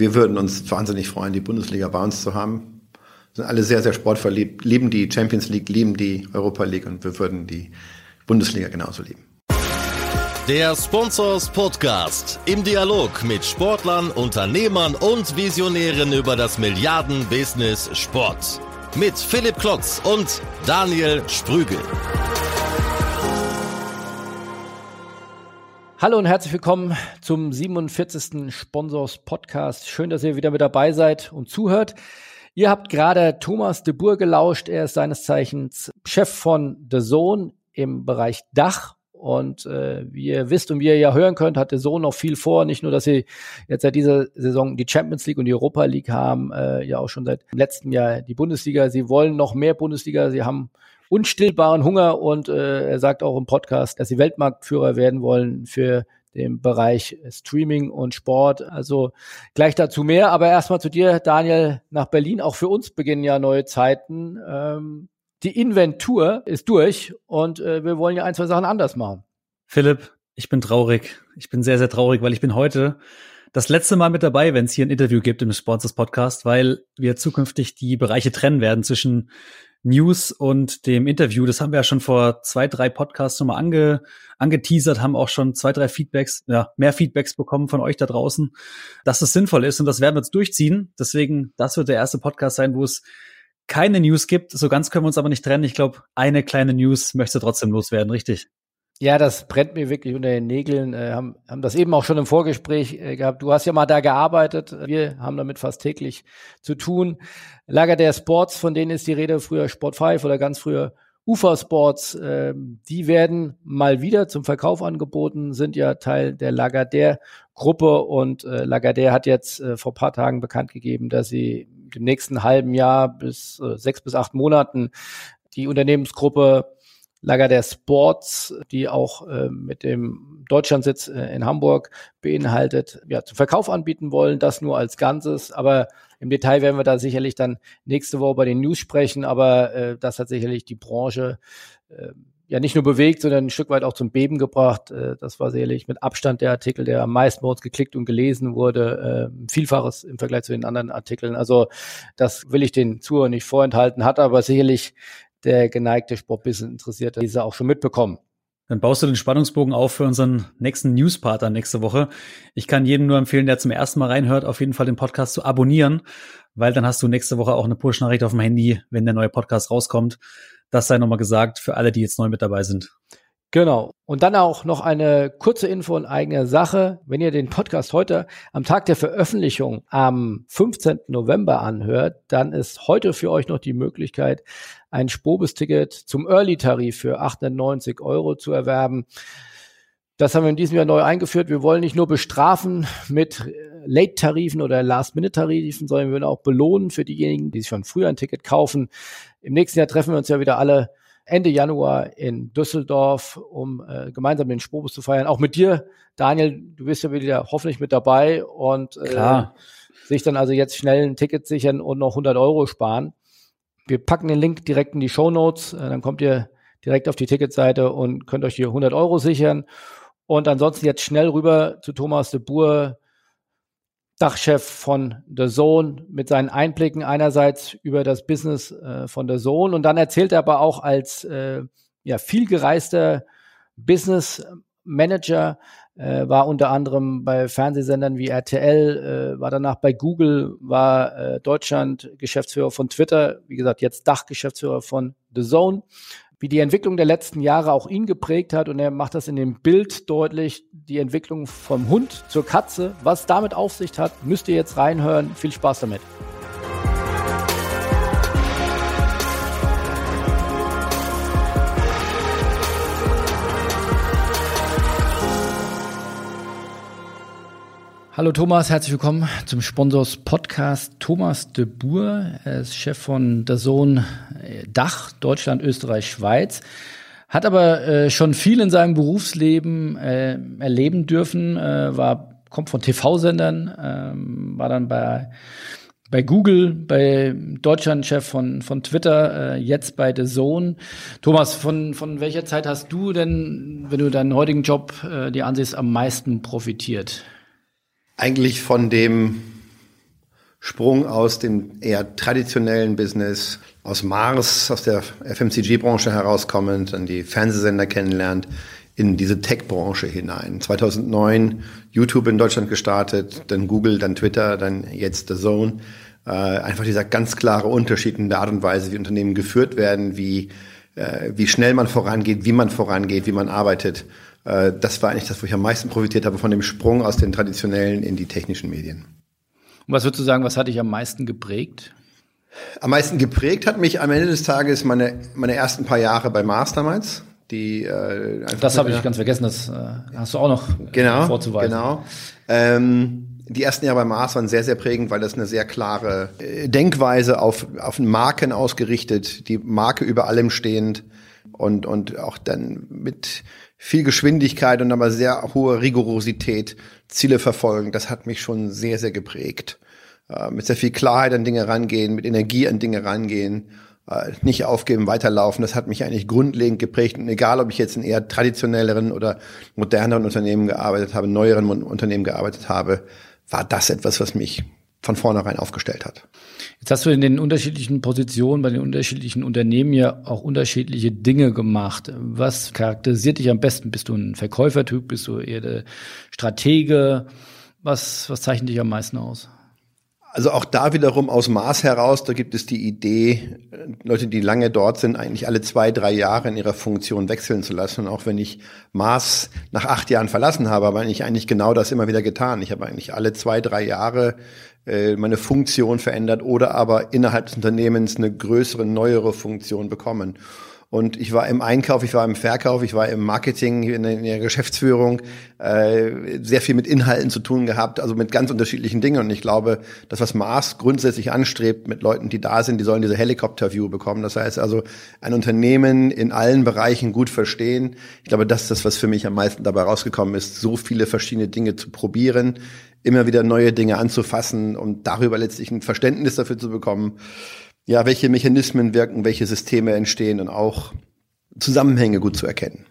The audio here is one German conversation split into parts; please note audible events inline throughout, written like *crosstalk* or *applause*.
wir würden uns wahnsinnig freuen, die Bundesliga bei uns zu haben. Sind alle sehr, sehr sportverliebt, lieben die Champions League, lieben die Europa League und wir würden die Bundesliga genauso lieben. Der Sponsors Podcast im Dialog mit Sportlern, Unternehmern und Visionären über das Milliarden-Business Sport. Mit Philipp Klotz und Daniel Sprügel. Hallo und herzlich willkommen zum 47. Sponsors Podcast. Schön, dass ihr wieder mit dabei seid und zuhört. Ihr habt gerade Thomas de Boer gelauscht. Er ist seines Zeichens Chef von The Zone im Bereich Dach. Und äh, wie ihr wisst und wie ihr ja hören könnt, hat The Zone noch viel vor. Nicht nur, dass sie jetzt seit dieser Saison die Champions League und die Europa League haben, äh, ja auch schon seit letztem Jahr die Bundesliga. Sie wollen noch mehr Bundesliga. Sie haben unstillbaren Hunger und äh, er sagt auch im Podcast, dass sie Weltmarktführer werden wollen für den Bereich Streaming und Sport. Also gleich dazu mehr. Aber erstmal zu dir, Daniel, nach Berlin. Auch für uns beginnen ja neue Zeiten. Ähm, die Inventur ist durch und äh, wir wollen ja ein, zwei Sachen anders machen. Philipp, ich bin traurig. Ich bin sehr, sehr traurig, weil ich bin heute das letzte Mal mit dabei, wenn es hier ein Interview gibt im Sponsors Podcast, weil wir zukünftig die Bereiche trennen werden zwischen News und dem Interview. Das haben wir ja schon vor zwei, drei Podcasts nochmal ange, angeteasert, haben auch schon zwei, drei Feedbacks, ja, mehr Feedbacks bekommen von euch da draußen, dass es sinnvoll ist und das werden wir jetzt durchziehen. Deswegen, das wird der erste Podcast sein, wo es keine News gibt. So ganz können wir uns aber nicht trennen. Ich glaube, eine kleine News möchte trotzdem loswerden, richtig? Ja, das brennt mir wirklich unter den Nägeln. Äh, haben, haben das eben auch schon im Vorgespräch äh, gehabt. Du hast ja mal da gearbeitet. Wir haben damit fast täglich zu tun. Lager der Sports, von denen ist die Rede früher Sport 5 oder ganz früher Ufer Sports. Äh, die werden mal wieder zum Verkauf angeboten, sind ja Teil der Lagardère Gruppe und äh, Lagardère hat jetzt äh, vor paar Tagen bekannt gegeben, dass sie im nächsten halben Jahr bis äh, sechs bis acht Monaten die Unternehmensgruppe Lager der Sports, die auch äh, mit dem Deutschlandsitz äh, in Hamburg beinhaltet, ja, zum Verkauf anbieten wollen, das nur als Ganzes. Aber im Detail werden wir da sicherlich dann nächste Woche bei den News sprechen, aber äh, das hat sicherlich die Branche äh, ja nicht nur bewegt, sondern ein Stück weit auch zum Beben gebracht. Äh, das war sicherlich mit Abstand der Artikel, der am meisten bei uns geklickt und gelesen wurde, äh, Vielfaches im Vergleich zu den anderen Artikeln. Also das will ich den Zuhörern nicht vorenthalten, hat aber sicherlich der geneigte Sportbusiness interessierte diese auch schon mitbekommen. Dann baust du den Spannungsbogen auf für unseren nächsten Newspartner nächste Woche. Ich kann jedem nur empfehlen, der zum ersten Mal reinhört, auf jeden Fall den Podcast zu abonnieren, weil dann hast du nächste Woche auch eine Push-Nachricht auf dem Handy, wenn der neue Podcast rauskommt. Das sei nochmal gesagt für alle, die jetzt neu mit dabei sind. Genau. Und dann auch noch eine kurze Info in eigener Sache. Wenn ihr den Podcast heute am Tag der Veröffentlichung am 15. November anhört, dann ist heute für euch noch die Möglichkeit, ein Spobis-Ticket zum Early-Tarif für 890 Euro zu erwerben. Das haben wir in diesem Jahr neu eingeführt. Wir wollen nicht nur bestrafen mit Late-Tarifen oder Last-Minute-Tarifen, sondern wir wollen auch belohnen für diejenigen, die sich schon früher ein Ticket kaufen. Im nächsten Jahr treffen wir uns ja wieder alle Ende Januar in Düsseldorf, um äh, gemeinsam den Spobus zu feiern. Auch mit dir, Daniel, du bist ja wieder hoffentlich mit dabei und äh, sich dann also jetzt schnell ein Ticket sichern und noch 100 Euro sparen. Wir packen den Link direkt in die Show Notes, äh, dann kommt ihr direkt auf die Ticketseite und könnt euch hier 100 Euro sichern. Und ansonsten jetzt schnell rüber zu Thomas de Boer, Dachchef von The Zone mit seinen Einblicken einerseits über das Business äh, von The Zone. Und dann erzählt er aber auch als äh, ja, vielgereister Business Manager, äh, war unter anderem bei Fernsehsendern wie RTL, äh, war danach bei Google, war äh, Deutschland Geschäftsführer von Twitter, wie gesagt, jetzt Dachgeschäftsführer von The Zone wie die Entwicklung der letzten Jahre auch ihn geprägt hat. Und er macht das in dem Bild deutlich, die Entwicklung vom Hund zur Katze. Was damit auf sich hat, müsst ihr jetzt reinhören. Viel Spaß damit. Hallo Thomas, herzlich willkommen zum Sponsors Podcast. Thomas de Boer, er ist Chef von der Sohn äh, Dach, Deutschland, Österreich, Schweiz. Hat aber äh, schon viel in seinem Berufsleben äh, erleben dürfen, äh, war, kommt von TV-Sendern, ähm, war dann bei, bei Google, bei Deutschland-Chef von, von Twitter, äh, jetzt bei The Zone. Thomas, von, von welcher Zeit hast du denn, wenn du deinen heutigen Job äh, dir ansiehst, am meisten profitiert? Eigentlich von dem Sprung aus dem eher traditionellen Business, aus Mars, aus der FMCG-Branche herauskommend, dann die Fernsehsender kennenlernt, in diese Tech-Branche hinein. 2009 YouTube in Deutschland gestartet, dann Google, dann Twitter, dann jetzt The Zone. Äh, einfach dieser ganz klare Unterschied in der Art und Weise, wie Unternehmen geführt werden, wie, äh, wie schnell man vorangeht, wie man vorangeht, wie man arbeitet. Äh, das war eigentlich das, wo ich am meisten profitiert habe von dem Sprung aus den traditionellen in die technischen Medien. Und was würdest du sagen, was hat dich am meisten geprägt? Am meisten geprägt hat mich am Ende des Tages meine, meine ersten paar Jahre bei Mars damals. Die, äh, das habe ich ganz vergessen, das äh, hast du auch noch genau, vorzuweisen. Genau. Ähm, die ersten Jahre bei Mars waren sehr, sehr prägend, weil das eine sehr klare äh, Denkweise auf, auf Marken ausgerichtet, die Marke über allem stehend und, und auch dann mit viel Geschwindigkeit und aber sehr hohe Rigorosität Ziele verfolgen. Das hat mich schon sehr, sehr geprägt. Äh, mit sehr viel Klarheit an Dinge rangehen, mit Energie an Dinge rangehen äh, nicht aufgeben, weiterlaufen. Das hat mich eigentlich grundlegend geprägt. Und egal, ob ich jetzt in eher traditionelleren oder moderneren Unternehmen gearbeitet habe, neueren Unternehmen gearbeitet habe, war das etwas, was mich von vornherein aufgestellt hat. Jetzt hast du in den unterschiedlichen Positionen bei den unterschiedlichen Unternehmen ja auch unterschiedliche Dinge gemacht. Was charakterisiert dich am besten? Bist du ein Verkäufertyp? Bist du eher der Stratege? Was, was zeichnet dich am meisten aus? Also auch da wiederum aus Maß heraus, da gibt es die Idee, Leute, die lange dort sind, eigentlich alle zwei, drei Jahre in ihrer Funktion wechseln zu lassen. Und auch wenn ich Maß nach acht Jahren verlassen habe, habe ich eigentlich genau das immer wieder getan. Ich habe eigentlich alle zwei, drei Jahre äh, meine Funktion verändert oder aber innerhalb des Unternehmens eine größere, neuere Funktion bekommen. Und ich war im Einkauf, ich war im Verkauf, ich war im Marketing, in der Geschäftsführung, äh, sehr viel mit Inhalten zu tun gehabt, also mit ganz unterschiedlichen Dingen. Und ich glaube, das, was Mars grundsätzlich anstrebt mit Leuten, die da sind, die sollen diese Helikopter-View bekommen. Das heißt also, ein Unternehmen in allen Bereichen gut verstehen. Ich glaube, das ist das, was für mich am meisten dabei rausgekommen ist, so viele verschiedene Dinge zu probieren, immer wieder neue Dinge anzufassen und darüber letztlich ein Verständnis dafür zu bekommen ja, welche Mechanismen wirken, welche Systeme entstehen und auch Zusammenhänge gut zu erkennen.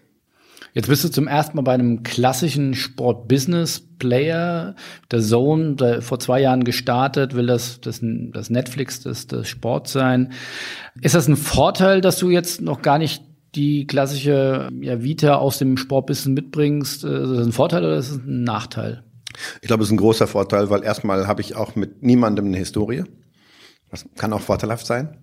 Jetzt bist du zum ersten Mal bei einem klassischen Sport-Business-Player, der Zone, der vor zwei Jahren gestartet, will das, das, das Netflix des, des Sports sein. Ist das ein Vorteil, dass du jetzt noch gar nicht die klassische ja, Vita aus dem Sportbusiness mitbringst? Ist das ein Vorteil oder ist es ein Nachteil? Ich glaube, es ist ein großer Vorteil, weil erstmal habe ich auch mit niemandem eine Historie. Das kann auch vorteilhaft sein.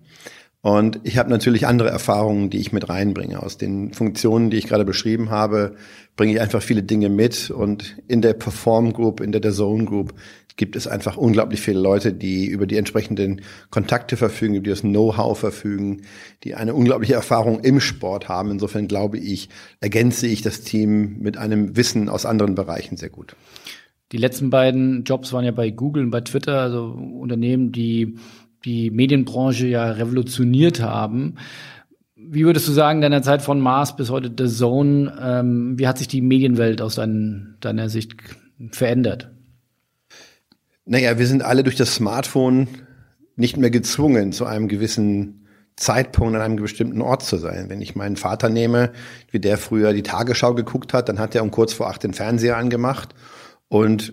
Und ich habe natürlich andere Erfahrungen, die ich mit reinbringe. Aus den Funktionen, die ich gerade beschrieben habe, bringe ich einfach viele Dinge mit. Und in der Perform Group, in der Zone Group gibt es einfach unglaublich viele Leute, die über die entsprechenden Kontakte verfügen, über das Know-how verfügen, die eine unglaubliche Erfahrung im Sport haben. Insofern glaube ich, ergänze ich das Team mit einem Wissen aus anderen Bereichen sehr gut. Die letzten beiden Jobs waren ja bei Google und bei Twitter, also Unternehmen, die die Medienbranche ja revolutioniert haben. Wie würdest du sagen, deiner Zeit von Mars bis heute The Zone, ähm, wie hat sich die Medienwelt aus dein, deiner Sicht verändert? Naja, wir sind alle durch das Smartphone nicht mehr gezwungen, zu einem gewissen Zeitpunkt an einem bestimmten Ort zu sein. Wenn ich meinen Vater nehme, wie der früher die Tagesschau geguckt hat, dann hat er um kurz vor acht den Fernseher angemacht und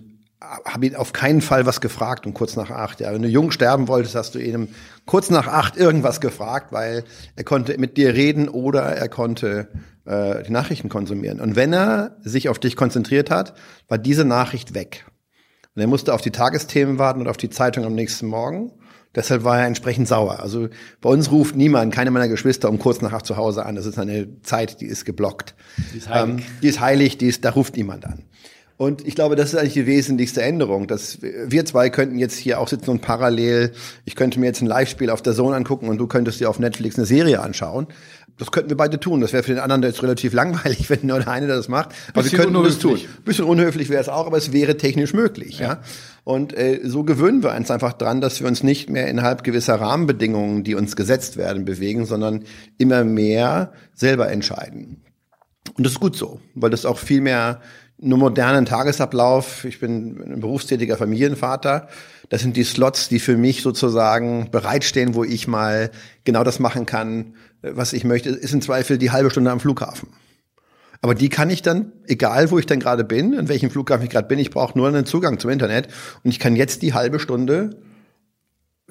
habe ihn auf keinen Fall was gefragt um kurz nach acht. Ja, wenn du jung sterben wolltest, hast du ihn kurz nach acht irgendwas gefragt, weil er konnte mit dir reden oder er konnte äh, die Nachrichten konsumieren. Und wenn er sich auf dich konzentriert hat, war diese Nachricht weg. Und er musste auf die Tagesthemen warten und auf die Zeitung am nächsten Morgen. Deshalb war er entsprechend sauer. Also bei uns ruft niemand, keine meiner Geschwister um kurz nach acht zu Hause an. Das ist eine Zeit, die ist geblockt. Die ist heilig. Ähm, die ist heilig, die ist, da ruft niemand an. Und ich glaube, das ist eigentlich die wesentlichste Änderung, dass wir zwei könnten jetzt hier auch sitzen und parallel, ich könnte mir jetzt ein Live-Spiel auf der Zone angucken und du könntest dir auf Netflix eine Serie anschauen. Das könnten wir beide tun. Das wäre für den anderen jetzt relativ langweilig, *laughs* wenn nur der eine das macht. Aber wir könnten unhöflich. das tun. Bisschen unhöflich wäre es auch, aber es wäre technisch möglich. Ja. ja? Und äh, so gewöhnen wir uns einfach dran, dass wir uns nicht mehr innerhalb gewisser Rahmenbedingungen, die uns gesetzt werden, bewegen, sondern immer mehr selber entscheiden. Und das ist gut so, weil das auch viel mehr nur modernen Tagesablauf. Ich bin ein berufstätiger Familienvater. Das sind die Slots, die für mich sozusagen bereitstehen, wo ich mal genau das machen kann, was ich möchte. Ist im Zweifel die halbe Stunde am Flughafen. Aber die kann ich dann, egal wo ich dann gerade bin, in welchem Flughafen ich gerade bin, ich brauche nur einen Zugang zum Internet und ich kann jetzt die halbe Stunde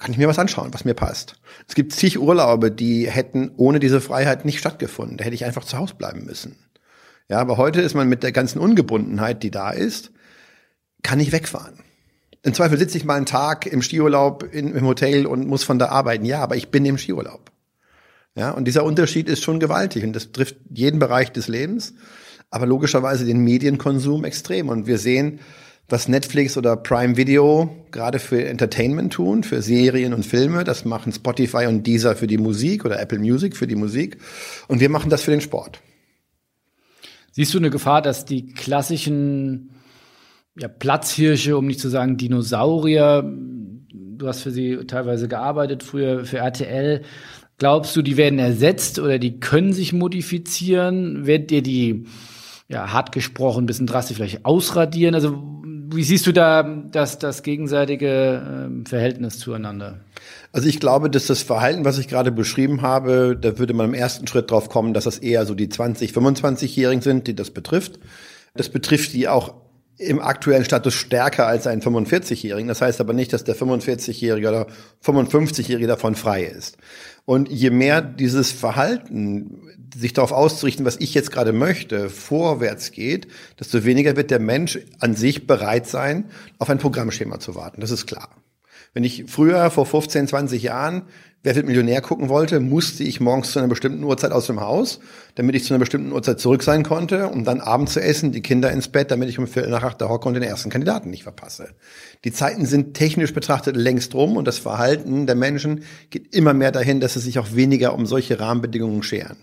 kann ich mir was anschauen, was mir passt. Es gibt zig Urlaube, die hätten ohne diese Freiheit nicht stattgefunden. Da hätte ich einfach zu Hause bleiben müssen. Ja, aber heute ist man mit der ganzen Ungebundenheit, die da ist, kann ich wegfahren. Im Zweifel sitze ich mal einen Tag im Skiurlaub in, im Hotel und muss von da arbeiten. Ja, aber ich bin im Skiurlaub. Ja, und dieser Unterschied ist schon gewaltig und das trifft jeden Bereich des Lebens, aber logischerweise den Medienkonsum extrem. Und wir sehen, was Netflix oder Prime Video gerade für Entertainment tun, für Serien und Filme. Das machen Spotify und Deezer für die Musik oder Apple Music für die Musik. Und wir machen das für den Sport. Siehst du eine Gefahr, dass die klassischen ja, Platzhirsche, um nicht zu sagen Dinosaurier, du hast für sie teilweise gearbeitet, früher für RTL, glaubst du, die werden ersetzt oder die können sich modifizieren? Werdet ihr die, ja, hart gesprochen, ein bisschen drastisch vielleicht ausradieren? Also wie siehst du da das, das gegenseitige äh, Verhältnis zueinander? Also ich glaube, dass das Verhalten, was ich gerade beschrieben habe, da würde man im ersten Schritt drauf kommen, dass das eher so die 20, 25-Jährigen sind, die das betrifft. Das betrifft die auch im aktuellen Status stärker als ein 45-Jährigen. Das heißt aber nicht, dass der 45-Jährige oder 55-Jährige davon frei ist. Und je mehr dieses Verhalten, sich darauf auszurichten, was ich jetzt gerade möchte, vorwärts geht, desto weniger wird der Mensch an sich bereit sein, auf ein Programmschema zu warten. Das ist klar. Wenn ich früher vor 15, 20 Jahren Wer wird Millionär gucken wollte, musste ich morgens zu einer bestimmten Uhrzeit aus dem Haus, damit ich zu einer bestimmten Uhrzeit zurück sein konnte, um dann Abend zu essen, die Kinder ins Bett, damit ich um Viertel nach acht da hocke und den ersten Kandidaten nicht verpasse. Die Zeiten sind technisch betrachtet längst rum und das Verhalten der Menschen geht immer mehr dahin, dass sie sich auch weniger um solche Rahmenbedingungen scheren.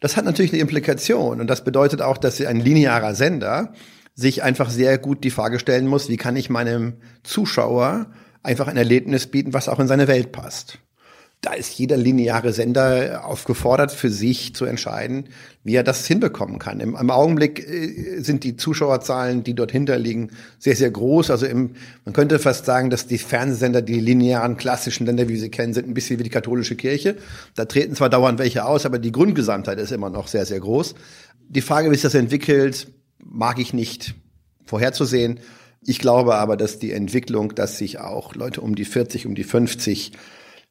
Das hat natürlich eine Implikation und das bedeutet auch, dass ein linearer Sender sich einfach sehr gut die Frage stellen muss, wie kann ich meinem Zuschauer einfach ein Erlebnis bieten, was auch in seine Welt passt. Da ist jeder lineare Sender aufgefordert, für sich zu entscheiden, wie er das hinbekommen kann. Im, im Augenblick äh, sind die Zuschauerzahlen, die dort hinterliegen, sehr, sehr groß. Also im, man könnte fast sagen, dass die Fernsehsender, die linearen klassischen Sender, wie wir sie kennen, sind ein bisschen wie die katholische Kirche. Da treten zwar dauernd welche aus, aber die Grundgesamtheit ist immer noch sehr, sehr groß. Die Frage, wie sich das entwickelt, mag ich nicht vorherzusehen. Ich glaube aber, dass die Entwicklung, dass sich auch Leute um die 40, um die 50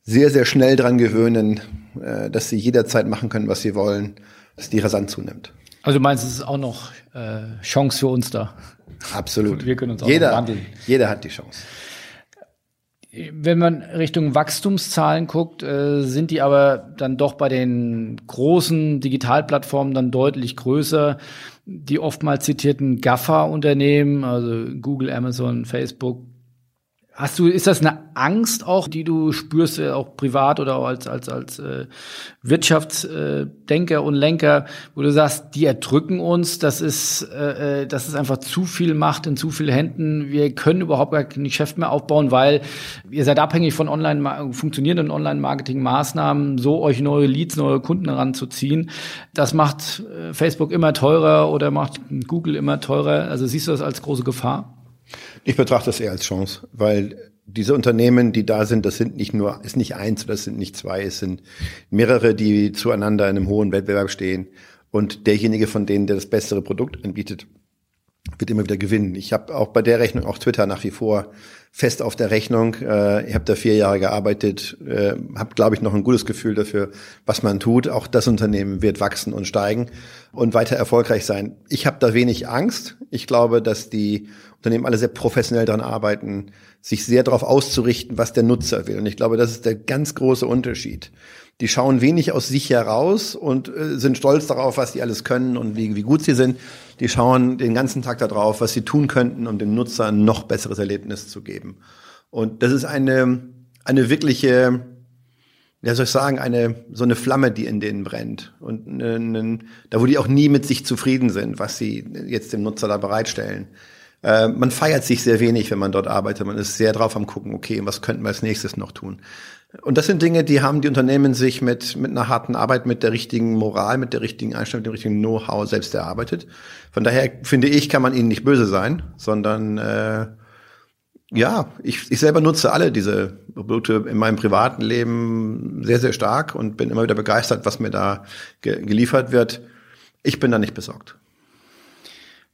sehr, sehr schnell dran gewöhnen, äh, dass sie jederzeit machen können, was sie wollen, dass die rasant zunimmt. Also du meinst, es ist auch noch äh, Chance für uns da? Absolut. Wir können uns auch jeder, wandeln. Jeder hat die Chance. Wenn man Richtung Wachstumszahlen guckt, äh, sind die aber dann doch bei den großen Digitalplattformen dann deutlich größer. Die oftmals zitierten GAFA-Unternehmen, also Google, Amazon, Facebook, Hast du, ist das eine Angst auch, die du spürst, äh, auch privat oder als, als, als äh, Wirtschaftsdenker und Lenker, wo du sagst, die erdrücken uns, das ist, äh, äh, das ist einfach zu viel Macht in zu vielen Händen, wir können überhaupt gar kein Geschäft mehr aufbauen, weil ihr seid abhängig von online, funktionierenden Online-Marketing-Maßnahmen, so euch neue Leads, neue Kunden heranzuziehen. Das macht äh, Facebook immer teurer oder macht Google immer teurer. Also siehst du das als große Gefahr? Ich betrachte das eher als Chance, weil diese Unternehmen, die da sind, das sind nicht nur, ist nicht eins oder das sind nicht zwei, es sind mehrere, die zueinander in einem hohen Wettbewerb stehen. Und derjenige von denen, der das bessere Produkt anbietet, wird immer wieder gewinnen. Ich habe auch bei der Rechnung auch Twitter nach wie vor fest auf der Rechnung. Äh, ich habe da vier Jahre gearbeitet, äh, habe, glaube ich, noch ein gutes Gefühl dafür, was man tut. Auch das Unternehmen wird wachsen und steigen und weiter erfolgreich sein. Ich habe da wenig Angst. Ich glaube, dass die Unternehmen alle sehr professionell daran arbeiten, sich sehr darauf auszurichten, was der Nutzer will. Und ich glaube, das ist der ganz große Unterschied. Die schauen wenig aus sich heraus und äh, sind stolz darauf, was sie alles können und wie, wie gut sie sind. Die schauen den ganzen Tag darauf, was sie tun könnten, um dem Nutzer ein noch besseres Erlebnis zu geben. Und das ist eine, eine wirkliche, ja soll ich sagen, eine, so eine Flamme, die in denen brennt. Und eine, da, wo die auch nie mit sich zufrieden sind, was sie jetzt dem Nutzer da bereitstellen. Äh, man feiert sich sehr wenig, wenn man dort arbeitet. Man ist sehr drauf am gucken, okay, was könnten wir als nächstes noch tun? Und das sind Dinge, die haben die Unternehmen sich mit, mit einer harten Arbeit, mit der richtigen Moral, mit der richtigen Einstellung, mit dem richtigen Know-how selbst erarbeitet. Von daher finde ich, kann man ihnen nicht böse sein, sondern äh, ja, ich, ich selber nutze alle diese Produkte in meinem privaten Leben sehr, sehr stark und bin immer wieder begeistert, was mir da ge geliefert wird. Ich bin da nicht besorgt.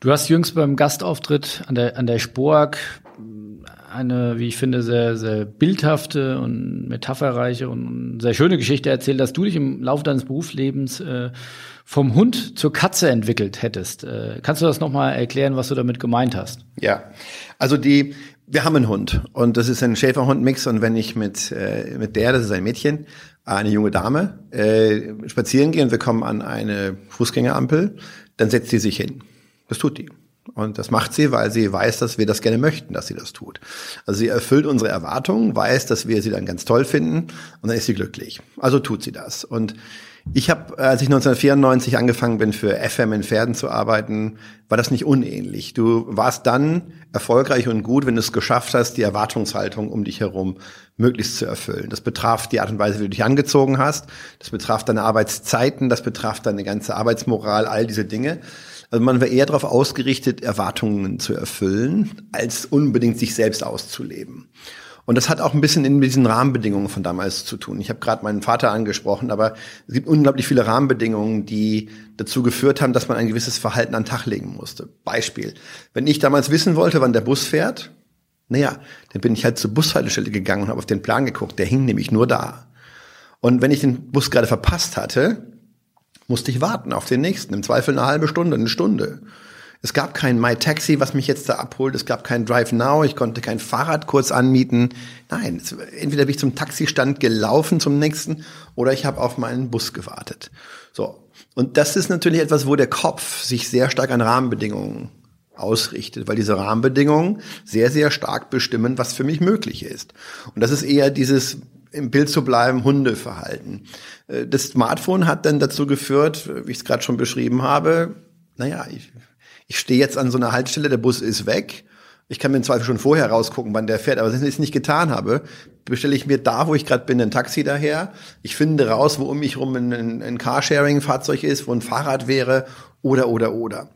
Du hast jüngst beim Gastauftritt an der, an der Spork eine, wie ich finde, sehr, sehr bildhafte und metapherreiche und sehr schöne Geschichte erzählt, dass du dich im Laufe deines Berufslebens äh, vom Hund zur Katze entwickelt hättest. Äh, kannst du das nochmal erklären, was du damit gemeint hast? Ja, also die, wir haben einen Hund und das ist ein Schäferhund-Mix und wenn ich mit, äh, mit der, das ist ein Mädchen, eine junge Dame, äh, spazieren gehe und wir kommen an eine Fußgängerampel, dann setzt sie sich hin. Das tut die. Und das macht sie, weil sie weiß, dass wir das gerne möchten, dass sie das tut. Also sie erfüllt unsere Erwartungen, weiß, dass wir sie dann ganz toll finden und dann ist sie glücklich. Also tut sie das. Und ich habe, als ich 1994 angefangen bin, für FM in Pferden zu arbeiten, war das nicht unähnlich. Du warst dann erfolgreich und gut, wenn du es geschafft hast, die Erwartungshaltung um dich herum möglichst zu erfüllen. Das betraf die Art und Weise, wie du dich angezogen hast. Das betraf deine Arbeitszeiten. Das betraf deine ganze Arbeitsmoral, all diese Dinge. Also man war eher darauf ausgerichtet, Erwartungen zu erfüllen, als unbedingt sich selbst auszuleben. Und das hat auch ein bisschen in diesen Rahmenbedingungen von damals zu tun. Ich habe gerade meinen Vater angesprochen, aber es gibt unglaublich viele Rahmenbedingungen, die dazu geführt haben, dass man ein gewisses Verhalten an den Tag legen musste. Beispiel. Wenn ich damals wissen wollte, wann der Bus fährt, naja, dann bin ich halt zur Bushaltestelle gegangen und habe auf den Plan geguckt. Der hing nämlich nur da. Und wenn ich den Bus gerade verpasst hatte, musste ich warten auf den nächsten. Im Zweifel eine halbe Stunde, eine Stunde. Es gab kein My Taxi, was mich jetzt da abholt. Es gab kein Drive Now. Ich konnte kein Fahrrad kurz anmieten. Nein, entweder bin ich zum Taxistand gelaufen zum nächsten oder ich habe auf meinen Bus gewartet. So. Und das ist natürlich etwas, wo der Kopf sich sehr stark an Rahmenbedingungen ausrichtet, weil diese Rahmenbedingungen sehr, sehr stark bestimmen, was für mich möglich ist. Und das ist eher dieses im Bild zu bleiben, Hundeverhalten. Äh, das Smartphone hat dann dazu geführt, wie ich es gerade schon beschrieben habe, naja, ich, ich stehe jetzt an so einer Haltestelle, der Bus ist weg. Ich kann mir im Zweifel schon vorher rausgucken, wann der fährt. Aber wenn ich es nicht getan habe, bestelle ich mir da, wo ich gerade bin, ein Taxi daher. Ich finde raus, wo um mich rum ein, ein Carsharing-Fahrzeug ist, wo ein Fahrrad wäre oder, oder, oder.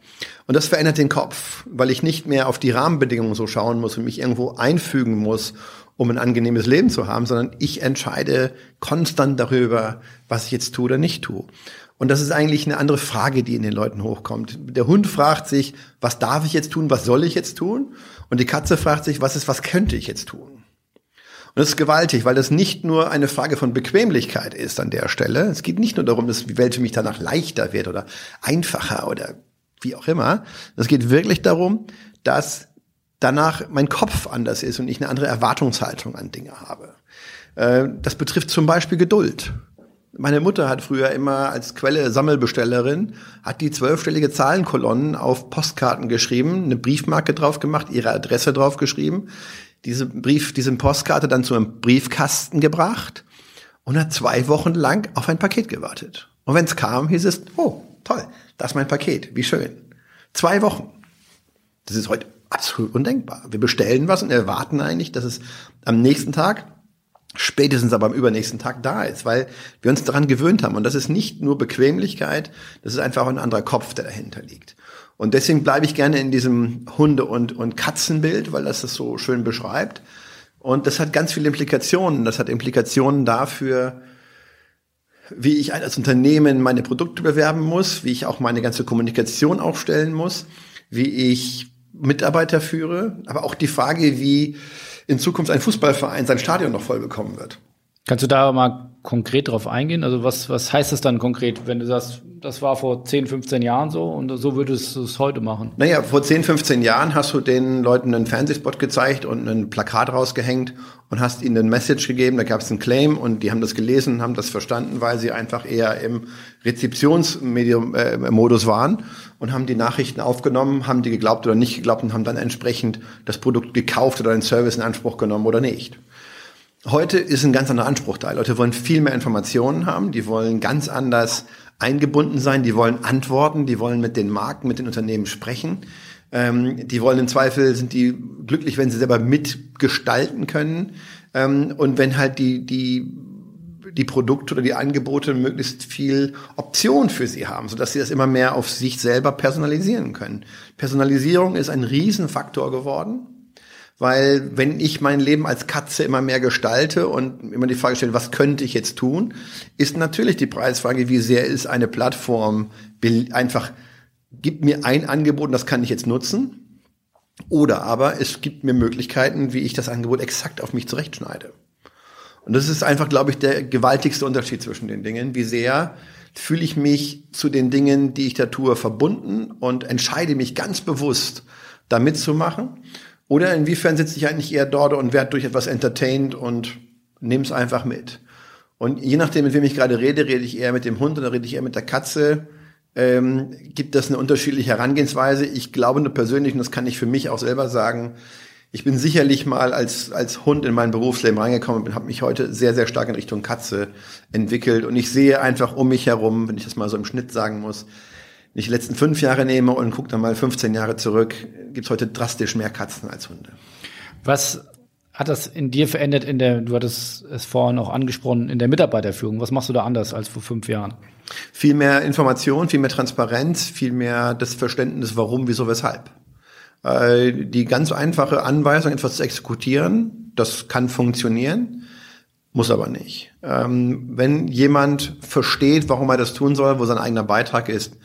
Und das verändert den Kopf, weil ich nicht mehr auf die Rahmenbedingungen so schauen muss und mich irgendwo einfügen muss um ein angenehmes Leben zu haben, sondern ich entscheide konstant darüber, was ich jetzt tue oder nicht tue. Und das ist eigentlich eine andere Frage, die in den Leuten hochkommt. Der Hund fragt sich, was darf ich jetzt tun, was soll ich jetzt tun? Und die Katze fragt sich, was ist, was könnte ich jetzt tun? Und das ist gewaltig, weil das nicht nur eine Frage von Bequemlichkeit ist an der Stelle. Es geht nicht nur darum, dass die Welt für mich danach leichter wird oder einfacher oder wie auch immer. Es geht wirklich darum, dass danach mein Kopf anders ist und ich eine andere Erwartungshaltung an Dinge habe. Äh, das betrifft zum Beispiel Geduld. Meine Mutter hat früher immer als Quelle Sammelbestellerin, hat die zwölfstellige Zahlenkolonnen auf Postkarten geschrieben, eine Briefmarke drauf gemacht, ihre Adresse drauf geschrieben, diese Brief, diese Postkarte dann zu einem Briefkasten gebracht und hat zwei Wochen lang auf ein Paket gewartet. Und wenn es kam, hieß es, oh, toll, das ist mein Paket, wie schön. Zwei Wochen. Das ist heute absolut undenkbar. Wir bestellen was und erwarten eigentlich, dass es am nächsten Tag, spätestens aber am übernächsten Tag da ist, weil wir uns daran gewöhnt haben. Und das ist nicht nur Bequemlichkeit, das ist einfach ein anderer Kopf, der dahinter liegt. Und deswegen bleibe ich gerne in diesem Hunde- und, und Katzenbild, weil das das so schön beschreibt. Und das hat ganz viele Implikationen. Das hat Implikationen dafür, wie ich als Unternehmen meine Produkte bewerben muss, wie ich auch meine ganze Kommunikation aufstellen muss, wie ich Mitarbeiter führe, aber auch die Frage, wie in Zukunft ein Fußballverein sein Stadion noch voll bekommen wird. Kannst du da mal konkret drauf eingehen? Also was, was heißt das dann konkret, wenn du sagst, das war vor 10, 15 Jahren so und so würdest du es heute machen? Naja, vor 10, 15 Jahren hast du den Leuten einen Fernsehspot gezeigt und ein Plakat rausgehängt und hast ihnen ein Message gegeben, da gab es einen Claim und die haben das gelesen, haben das verstanden, weil sie einfach eher im Rezeptionsmedium-Modus äh, waren und haben die Nachrichten aufgenommen, haben die geglaubt oder nicht geglaubt und haben dann entsprechend das Produkt gekauft oder den Service in Anspruch genommen oder nicht. Heute ist ein ganz anderer Anspruch da. Leute wollen viel mehr Informationen haben, die wollen ganz anders eingebunden sein, die wollen antworten, die wollen mit den Marken, mit den Unternehmen sprechen. Ähm, die wollen im Zweifel, sind die glücklich, wenn sie selber mitgestalten können. Ähm, und wenn halt die, die, die Produkte oder die Angebote möglichst viel Option für sie haben, sodass sie das immer mehr auf sich selber personalisieren können. Personalisierung ist ein Riesenfaktor geworden weil wenn ich mein Leben als Katze immer mehr gestalte und immer die Frage stelle, was könnte ich jetzt tun, ist natürlich die Preisfrage, wie sehr ist eine Plattform einfach gibt mir ein Angebot und das kann ich jetzt nutzen. Oder aber es gibt mir Möglichkeiten, wie ich das Angebot exakt auf mich zurechtschneide. Und das ist einfach, glaube ich, der gewaltigste Unterschied zwischen den Dingen. Wie sehr fühle ich mich zu den Dingen, die ich da tue, verbunden und entscheide mich ganz bewusst, da mitzumachen? Oder inwiefern sitze ich eigentlich eher dort und werde durch etwas entertained und nehme es einfach mit? Und je nachdem, mit wem ich gerade rede, rede ich eher mit dem Hund oder rede ich eher mit der Katze. Ähm, gibt das eine unterschiedliche Herangehensweise? Ich glaube nur persönlich, und das kann ich für mich auch selber sagen, ich bin sicherlich mal als, als Hund in mein Berufsleben reingekommen und habe mich heute sehr, sehr stark in Richtung Katze entwickelt. Und ich sehe einfach um mich herum, wenn ich das mal so im Schnitt sagen muss, ich die letzten fünf Jahre nehme und gucke dann mal 15 Jahre zurück, gibt es heute drastisch mehr Katzen als Hunde. Was hat das in dir verändert in der, du hattest es vorhin auch angesprochen, in der Mitarbeiterführung? Was machst du da anders als vor fünf Jahren? Viel mehr Information, viel mehr Transparenz, viel mehr das Verständnis, warum, wieso, weshalb. Äh, die ganz einfache Anweisung, etwas zu exekutieren, das kann funktionieren, muss aber nicht. Ähm, wenn jemand versteht, warum er das tun soll, wo sein eigener Beitrag ist,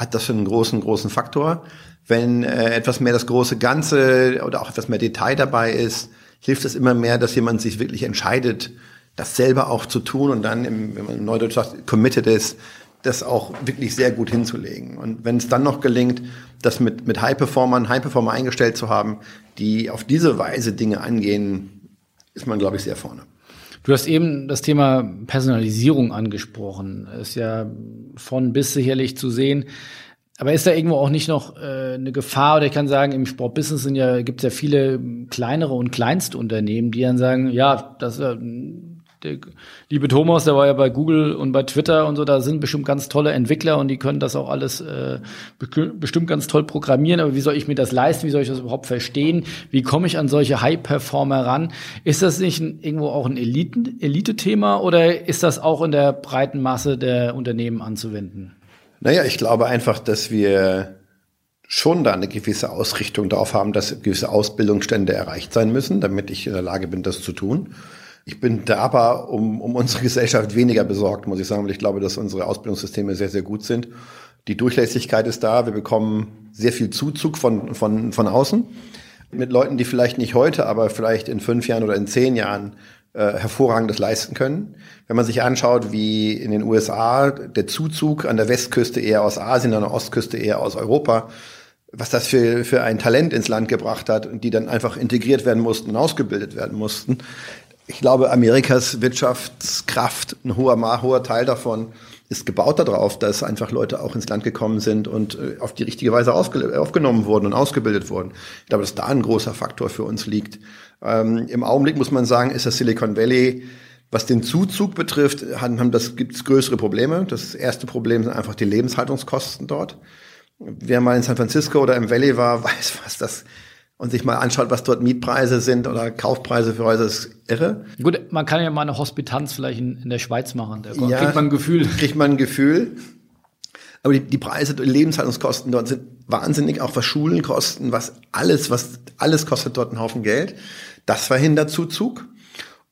hat das einen großen, großen Faktor. Wenn äh, etwas mehr das große Ganze oder auch etwas mehr Detail dabei ist, hilft es immer mehr, dass jemand sich wirklich entscheidet, das selber auch zu tun und dann, im, wenn man im Neudeutsch sagt, committed ist, das auch wirklich sehr gut hinzulegen. Und wenn es dann noch gelingt, das mit, mit High-Performern, High-Performer eingestellt zu haben, die auf diese Weise Dinge angehen, ist man, glaube ich, sehr vorne. Du hast eben das Thema Personalisierung angesprochen. Ist ja von bis sicherlich zu sehen. Aber ist da irgendwo auch nicht noch äh, eine Gefahr? Oder ich kann sagen, im Sportbusiness sind ja, gibt es ja viele kleinere und Kleinstunternehmen, die dann sagen, ja, das äh, der liebe Thomas, der war ja bei Google und bei Twitter und so, da sind bestimmt ganz tolle Entwickler und die können das auch alles äh, bestimmt ganz toll programmieren. Aber wie soll ich mir das leisten? Wie soll ich das überhaupt verstehen? Wie komme ich an solche High-Performer ran? Ist das nicht ein, irgendwo auch ein Elite-Thema oder ist das auch in der breiten Masse der Unternehmen anzuwenden? Naja, ich glaube einfach, dass wir schon da eine gewisse Ausrichtung darauf haben, dass gewisse Ausbildungsstände erreicht sein müssen, damit ich in der Lage bin, das zu tun. Ich bin da aber um, um unsere *laughs* Gesellschaft weniger besorgt, muss ich sagen, weil ich glaube, dass unsere Ausbildungssysteme sehr, sehr gut sind. Die Durchlässigkeit ist da. Wir bekommen sehr viel Zuzug von, von, von außen. Mit Leuten, die vielleicht nicht heute, aber vielleicht in fünf Jahren oder in zehn Jahren äh, hervorragendes leisten können. Wenn man sich anschaut, wie in den USA der Zuzug an der Westküste eher aus Asien, an der Ostküste eher aus Europa, was das für, für ein Talent ins Land gebracht hat und die dann einfach integriert werden mussten und ausgebildet werden mussten, ich glaube, Amerikas Wirtschaftskraft, ein hoher, hoher Teil davon, ist gebaut darauf, dass einfach Leute auch ins Land gekommen sind und äh, auf die richtige Weise aufgenommen wurden und ausgebildet wurden. Ich glaube, dass da ein großer Faktor für uns liegt. Ähm, Im Augenblick muss man sagen, ist das Silicon Valley, was den Zuzug betrifft, haben, haben das gibt's größere Probleme. Das erste Problem sind einfach die Lebenshaltungskosten dort. Wer mal in San Francisco oder im Valley war, *laughs* weiß, was das und sich mal anschaut, was dort Mietpreise sind oder Kaufpreise für Häuser, ist irre. Gut, man kann ja mal eine Hospitanz vielleicht in, in der Schweiz machen. Da ja, kriegt man ein Gefühl. Kriegt man ein Gefühl. Aber die, die Preise, die Lebenshaltungskosten dort sind wahnsinnig, auch was Schulen kosten, was alles, was alles kostet dort einen Haufen Geld. Das verhindert Zuzug.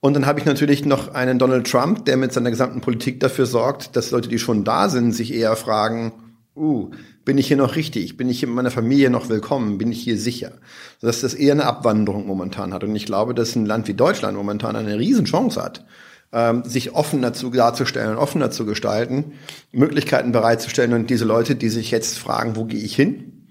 Und dann habe ich natürlich noch einen Donald Trump, der mit seiner gesamten Politik dafür sorgt, dass Leute, die schon da sind, sich eher fragen, uh, bin ich hier noch richtig? Bin ich in meiner Familie noch willkommen? Bin ich hier sicher? Dass das eher eine Abwanderung momentan hat. Und ich glaube, dass ein Land wie Deutschland momentan eine Riesenchance hat, ähm, sich offener zu darzustellen, offener zu gestalten, Möglichkeiten bereitzustellen und diese Leute, die sich jetzt fragen, wo gehe ich hin,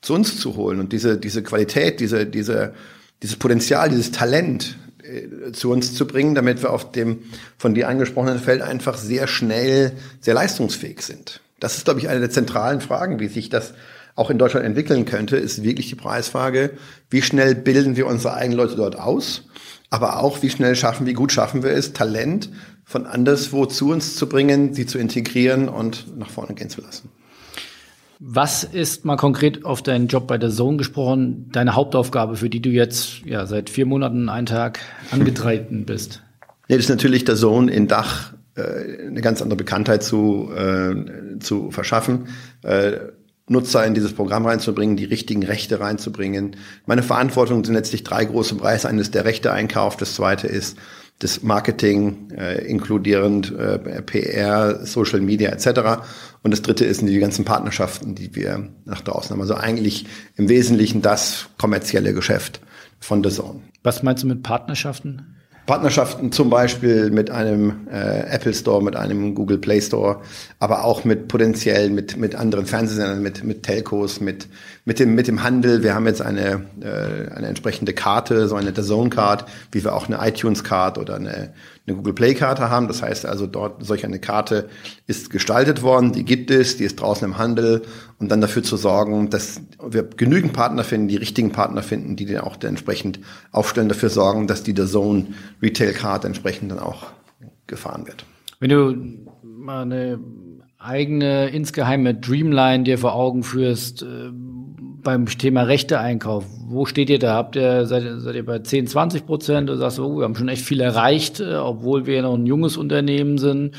zu uns zu holen und diese, diese Qualität, diese, diese, dieses Potenzial, dieses Talent äh, zu uns zu bringen, damit wir auf dem von dir angesprochenen Feld einfach sehr schnell, sehr leistungsfähig sind. Das ist, glaube ich, eine der zentralen Fragen, wie sich das auch in Deutschland entwickeln könnte, ist wirklich die Preisfrage, wie schnell bilden wir unsere eigenen Leute dort aus, aber auch, wie schnell schaffen, wie gut schaffen wir es, Talent von anderswo zu uns zu bringen, sie zu integrieren und nach vorne gehen zu lassen. Was ist mal konkret auf deinen Job bei der Zone gesprochen, deine Hauptaufgabe, für die du jetzt ja seit vier Monaten einen Tag angetreten bist? Nee, das ist natürlich der Zone in Dach eine ganz andere Bekanntheit zu, äh, zu verschaffen, äh, Nutzer in dieses Programm reinzubringen, die richtigen Rechte reinzubringen. Meine Verantwortung sind letztlich drei große Bereiche. Eines der Rechte-Einkauf, das zweite ist das Marketing, äh, inkludierend äh, PR, Social Media etc. Und das dritte ist die ganzen Partnerschaften, die wir nach draußen haben. Also eigentlich im Wesentlichen das kommerzielle Geschäft von The Zone. Was meinst du mit Partnerschaften? Partnerschaften zum Beispiel mit einem äh, Apple Store, mit einem Google Play Store, aber auch mit potenziell mit mit anderen Fernsehsendern, mit mit Telcos, mit mit dem mit dem Handel. Wir haben jetzt eine äh, eine entsprechende Karte, so eine The Zone Card, wie wir auch eine iTunes Card oder eine eine Google Play Karte haben. Das heißt also dort solch eine Karte ist gestaltet worden, die gibt es, die ist draußen im Handel und dann dafür zu sorgen, dass wir genügend Partner finden, die richtigen Partner finden, die den auch entsprechend aufstellen, dafür sorgen, dass die The Zone Retail Card entsprechend dann auch gefahren wird. Wenn du mal eine eigene insgeheime Dreamline dir vor Augen führst, äh, beim Thema Rechte-Einkauf, wo steht ihr da? Habt ihr, seid, seid ihr bei 10, 20 Prozent? Du sagst, oh, wir haben schon echt viel erreicht, äh, obwohl wir noch ein junges Unternehmen sind.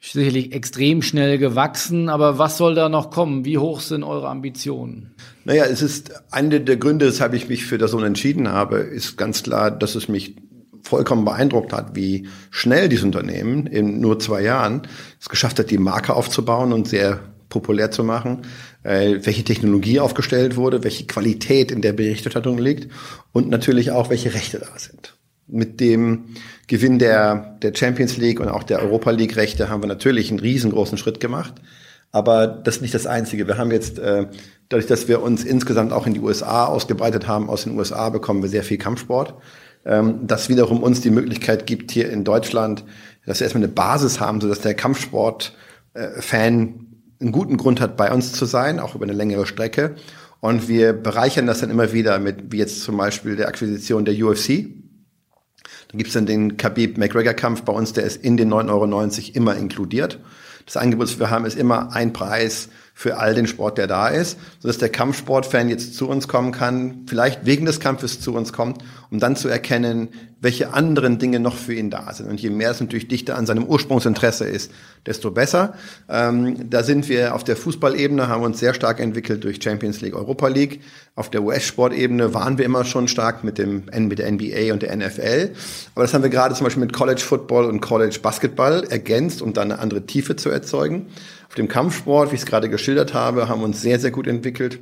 Sicherlich extrem schnell gewachsen, aber was soll da noch kommen? Wie hoch sind eure Ambitionen? Naja, es ist einer der Gründe, weshalb ich mich für das so entschieden habe, ist ganz klar, dass es mich vollkommen beeindruckt hat, wie schnell dieses Unternehmen in nur zwei Jahren es geschafft hat, die Marke aufzubauen und sehr populär zu machen, äh, welche Technologie aufgestellt wurde, welche Qualität in der Berichterstattung liegt und natürlich auch, welche Rechte da sind. Mit dem Gewinn der, der Champions League und auch der Europa League Rechte haben wir natürlich einen riesengroßen Schritt gemacht. Aber das ist nicht das Einzige. Wir haben jetzt, äh, dadurch, dass wir uns insgesamt auch in die USA ausgebreitet haben, aus den USA bekommen wir sehr viel Kampfsport. Ähm, das wiederum uns die Möglichkeit gibt, hier in Deutschland, dass wir erstmal eine Basis haben, sodass der Kampfsport-Fan äh, einen guten Grund hat, bei uns zu sein, auch über eine längere Strecke. Und wir bereichern das dann immer wieder mit, wie jetzt zum Beispiel der Akquisition der UFC. Dann gibt's dann den Khabib-McGregor-Kampf bei uns, der ist in den 9,90 Euro immer inkludiert. Das Angebot, das wir haben, ist immer ein Preis für all den Sport, der da ist, sodass der Kampfsportfan jetzt zu uns kommen kann, vielleicht wegen des Kampfes zu uns kommt, um dann zu erkennen, welche anderen Dinge noch für ihn da sind. Und je mehr es natürlich dichter an seinem Ursprungsinteresse ist, desto besser. Ähm, da sind wir auf der Fußballebene, haben uns sehr stark entwickelt durch Champions League, Europa League. Auf der US-Sportebene waren wir immer schon stark mit dem mit der NBA und der NFL. Aber das haben wir gerade zum Beispiel mit College Football und College Basketball ergänzt, um dann eine andere Tiefe zu erzeugen. Auf dem Kampfsport, wie ich es gerade geschildert habe, haben wir uns sehr, sehr gut entwickelt.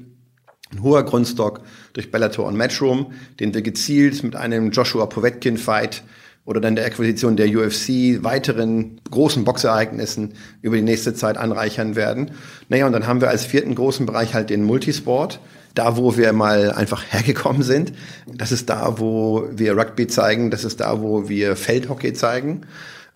Ein hoher Grundstock durch Bellator und Matchroom, den wir gezielt mit einem Joshua Povetkin-Fight oder dann der Akquisition der UFC weiteren großen Boxereignissen über die nächste Zeit anreichern werden. Naja, und dann haben wir als vierten großen Bereich halt den Multisport. Da, wo wir mal einfach *laughs* hergekommen sind. Das ist da, wo wir Rugby zeigen. Das ist da, wo wir Feldhockey zeigen.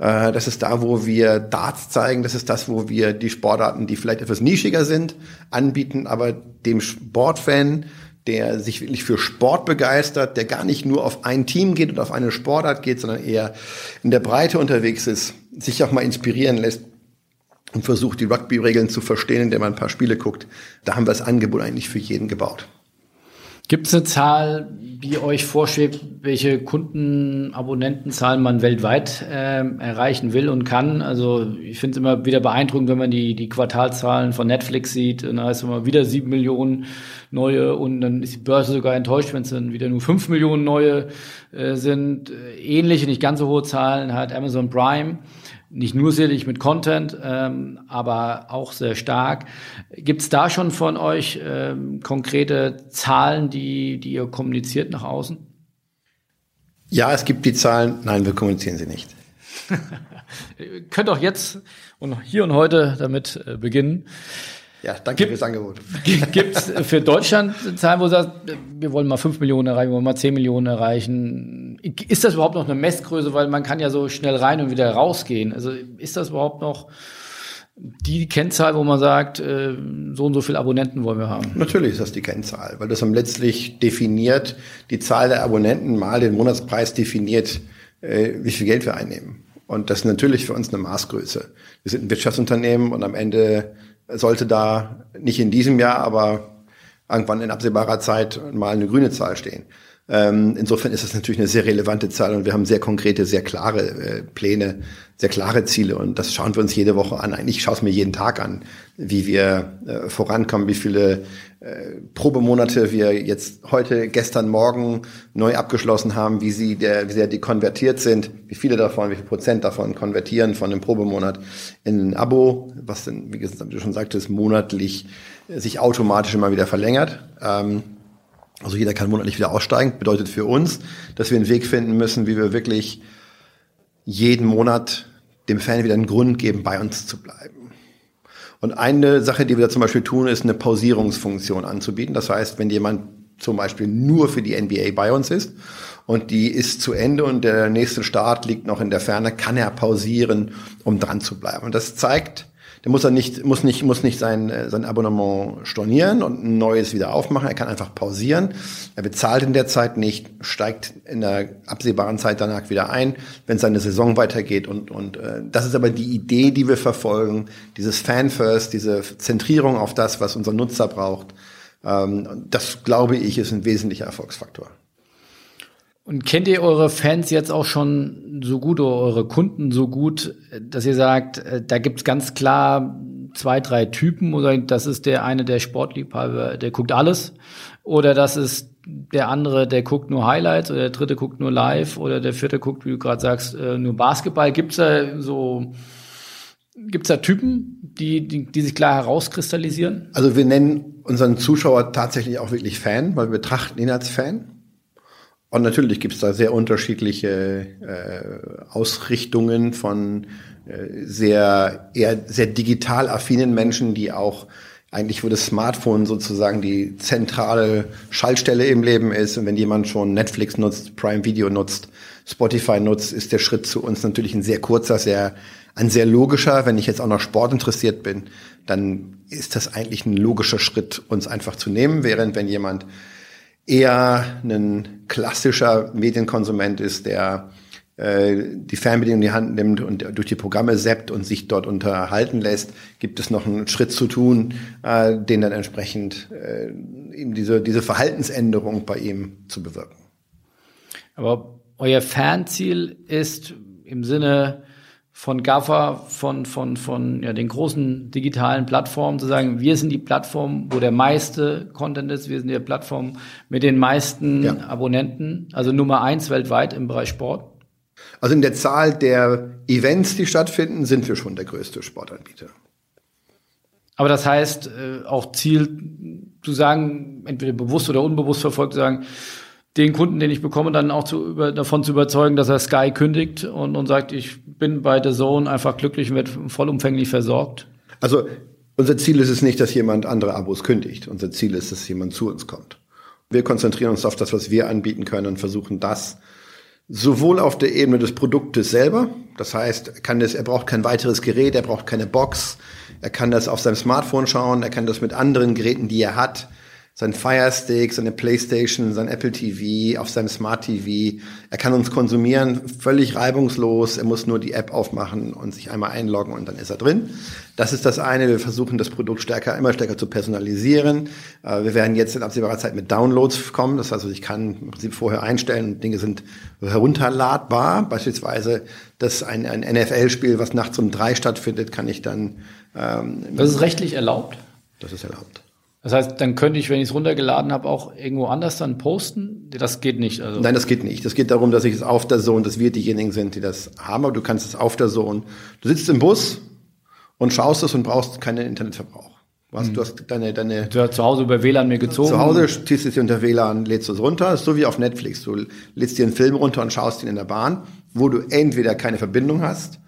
Äh, das ist da, wo wir Darts zeigen. Das ist das, wo wir die Sportarten, die vielleicht etwas nischiger sind, anbieten, aber dem Sportfan, der sich wirklich für Sport begeistert, der gar nicht nur auf ein Team geht und auf eine Sportart geht, sondern eher in der Breite unterwegs ist, sich auch mal inspirieren lässt und versucht, die Rugby-Regeln zu verstehen, indem man ein paar Spiele guckt. Da haben wir das Angebot eigentlich für jeden gebaut. Gibt es eine Zahl, die euch vorschwebt, welche Kundenabonnentenzahlen man weltweit äh, erreichen will und kann? Also ich finde es immer wieder beeindruckend, wenn man die, die Quartalzahlen von Netflix sieht. Und da heißt es immer wieder sieben Millionen neue und dann ist die Börse sogar enttäuscht, wenn es dann wieder nur fünf Millionen neue äh, sind. Ähnliche, nicht ganz so hohe Zahlen hat Amazon Prime nicht nur sicherlich mit Content, ähm, aber auch sehr stark. Gibt es da schon von euch ähm, konkrete Zahlen, die, die ihr kommuniziert nach außen? Ja, es gibt die Zahlen. Nein, wir kommunizieren sie nicht. ihr *laughs* könnt auch jetzt und hier und heute damit äh, beginnen. Ja, danke Gibt, fürs Angebot. Gibt es für Deutschland Zahlen, wo du sagst, wir wollen mal fünf Millionen erreichen, wir wollen mal zehn Millionen erreichen? Ist das überhaupt noch eine Messgröße? Weil man kann ja so schnell rein und wieder rausgehen. Also ist das überhaupt noch die Kennzahl, wo man sagt, äh, so und so viele Abonnenten wollen wir haben? Natürlich ist das die Kennzahl, weil das am letztlich definiert, die Zahl der Abonnenten mal den Monatspreis definiert, äh, wie viel Geld wir einnehmen. Und das ist natürlich für uns eine Maßgröße. Wir sind ein Wirtschaftsunternehmen und am Ende sollte da nicht in diesem Jahr, aber irgendwann in absehbarer Zeit mal eine grüne Zahl stehen. Ähm, insofern ist das natürlich eine sehr relevante Zahl und wir haben sehr konkrete, sehr klare äh, Pläne, sehr klare Ziele und das schauen wir uns jede Woche an. Eigentlich schaue es mir jeden Tag an, wie wir äh, vorankommen, wie viele äh, Probemonate wir jetzt heute, gestern, morgen neu abgeschlossen haben, wie sie der, wie sehr die konvertiert sind, wie viele davon, wie viel Prozent davon konvertieren von einem Probemonat in ein Abo, was dann, wie gesagt, du schon sagtest, monatlich sich automatisch immer wieder verlängert. Ähm, also jeder kann monatlich wieder aussteigen. Bedeutet für uns, dass wir einen Weg finden müssen, wie wir wirklich jeden Monat dem Fan wieder einen Grund geben, bei uns zu bleiben. Und eine Sache, die wir da zum Beispiel tun, ist eine Pausierungsfunktion anzubieten. Das heißt, wenn jemand zum Beispiel nur für die NBA bei uns ist und die ist zu Ende und der nächste Start liegt noch in der Ferne, kann er pausieren, um dran zu bleiben. Und das zeigt, der muss dann nicht, muss nicht, muss nicht sein, äh, sein Abonnement stornieren und ein neues wieder aufmachen. Er kann einfach pausieren. Er bezahlt in der Zeit nicht, steigt in der absehbaren Zeit danach wieder ein, wenn seine Saison weitergeht. Und, und äh, das ist aber die Idee, die wir verfolgen. Dieses Fan-First, diese Zentrierung auf das, was unser Nutzer braucht. Ähm, das, glaube ich, ist ein wesentlicher Erfolgsfaktor. Und kennt ihr eure Fans jetzt auch schon so gut oder eure Kunden so gut, dass ihr sagt, äh, da gibt's ganz klar zwei, drei Typen oder das ist der eine, der Sportliebhaber, der guckt alles oder das ist der andere, der guckt nur Highlights oder der dritte guckt nur live oder der vierte guckt, wie du gerade sagst, äh, nur Basketball. Gibt's da so Gibt's da Typen, die, die, die sich klar herauskristallisieren? Also wir nennen unseren Zuschauer tatsächlich auch wirklich Fan, weil wir betrachten ihn als Fan. Und natürlich gibt es da sehr unterschiedliche äh, Ausrichtungen von äh, sehr eher sehr digital affinen Menschen, die auch eigentlich, wo das Smartphone sozusagen die zentrale Schaltstelle im Leben ist. Und wenn jemand schon Netflix nutzt, Prime Video nutzt, Spotify nutzt, ist der Schritt zu uns natürlich ein sehr kurzer, sehr ein sehr logischer. Wenn ich jetzt auch noch Sport interessiert bin, dann ist das eigentlich ein logischer Schritt, uns einfach zu nehmen. Während wenn jemand eher ein klassischer Medienkonsument ist, der äh, die Fernbedienung in die Hand nimmt und durch die Programme seppt und sich dort unterhalten lässt, gibt es noch einen Schritt zu tun, äh, den dann entsprechend äh, ihm diese, diese Verhaltensänderung bei ihm zu bewirken. Aber euer Fernziel ist im Sinne von GAFA, von, von, von ja, den großen digitalen Plattformen zu sagen, wir sind die Plattform, wo der meiste Content ist, wir sind die Plattform mit den meisten ja. Abonnenten, also Nummer eins weltweit im Bereich Sport? Also in der Zahl der Events, die stattfinden, sind wir schon der größte Sportanbieter. Aber das heißt, äh, auch Ziel zu sagen, entweder bewusst oder unbewusst verfolgt, zu sagen, den Kunden, den ich bekomme, dann auch zu, über, davon zu überzeugen, dass er Sky kündigt und, und sagt, ich bin bei The Zone einfach glücklich und werde vollumfänglich versorgt? Also unser Ziel ist es nicht, dass jemand andere Abos kündigt. Unser Ziel ist, dass jemand zu uns kommt. Wir konzentrieren uns auf das, was wir anbieten können und versuchen das sowohl auf der Ebene des Produktes selber, das heißt, kann das, er braucht kein weiteres Gerät, er braucht keine Box, er kann das auf seinem Smartphone schauen, er kann das mit anderen Geräten, die er hat, sein Fire Stick, seine Playstation, sein Apple TV, auf seinem Smart TV. Er kann uns konsumieren, völlig reibungslos. Er muss nur die App aufmachen und sich einmal einloggen und dann ist er drin. Das ist das eine. Wir versuchen das Produkt stärker, immer stärker zu personalisieren. Äh, wir werden jetzt in absehbarer Zeit mit Downloads kommen. Das heißt, ich kann im Prinzip vorher einstellen, Dinge sind herunterladbar. Beispielsweise, dass ein, ein NFL-Spiel, was nachts um drei stattfindet, kann ich dann. Ähm, das ist rechtlich erlaubt? Das ist erlaubt. Das heißt, dann könnte ich, wenn ich es runtergeladen habe, auch irgendwo anders dann posten? Das geht nicht. Also. Nein, das geht nicht. Das geht darum, dass ich es auf der Zone, dass wir diejenigen sind, die das haben, aber du kannst es auf der Zone. Du sitzt im Bus und schaust es und brauchst keinen Internetverbrauch. Was, mhm. Du hast deine, deine. Du hast zu Hause über WLAN mir gezogen. Zu Hause ziehst du es dir unter WLAN, lädst es runter. So wie auf Netflix. Du lädst dir einen Film runter und schaust ihn in der Bahn, wo du entweder keine Verbindung hast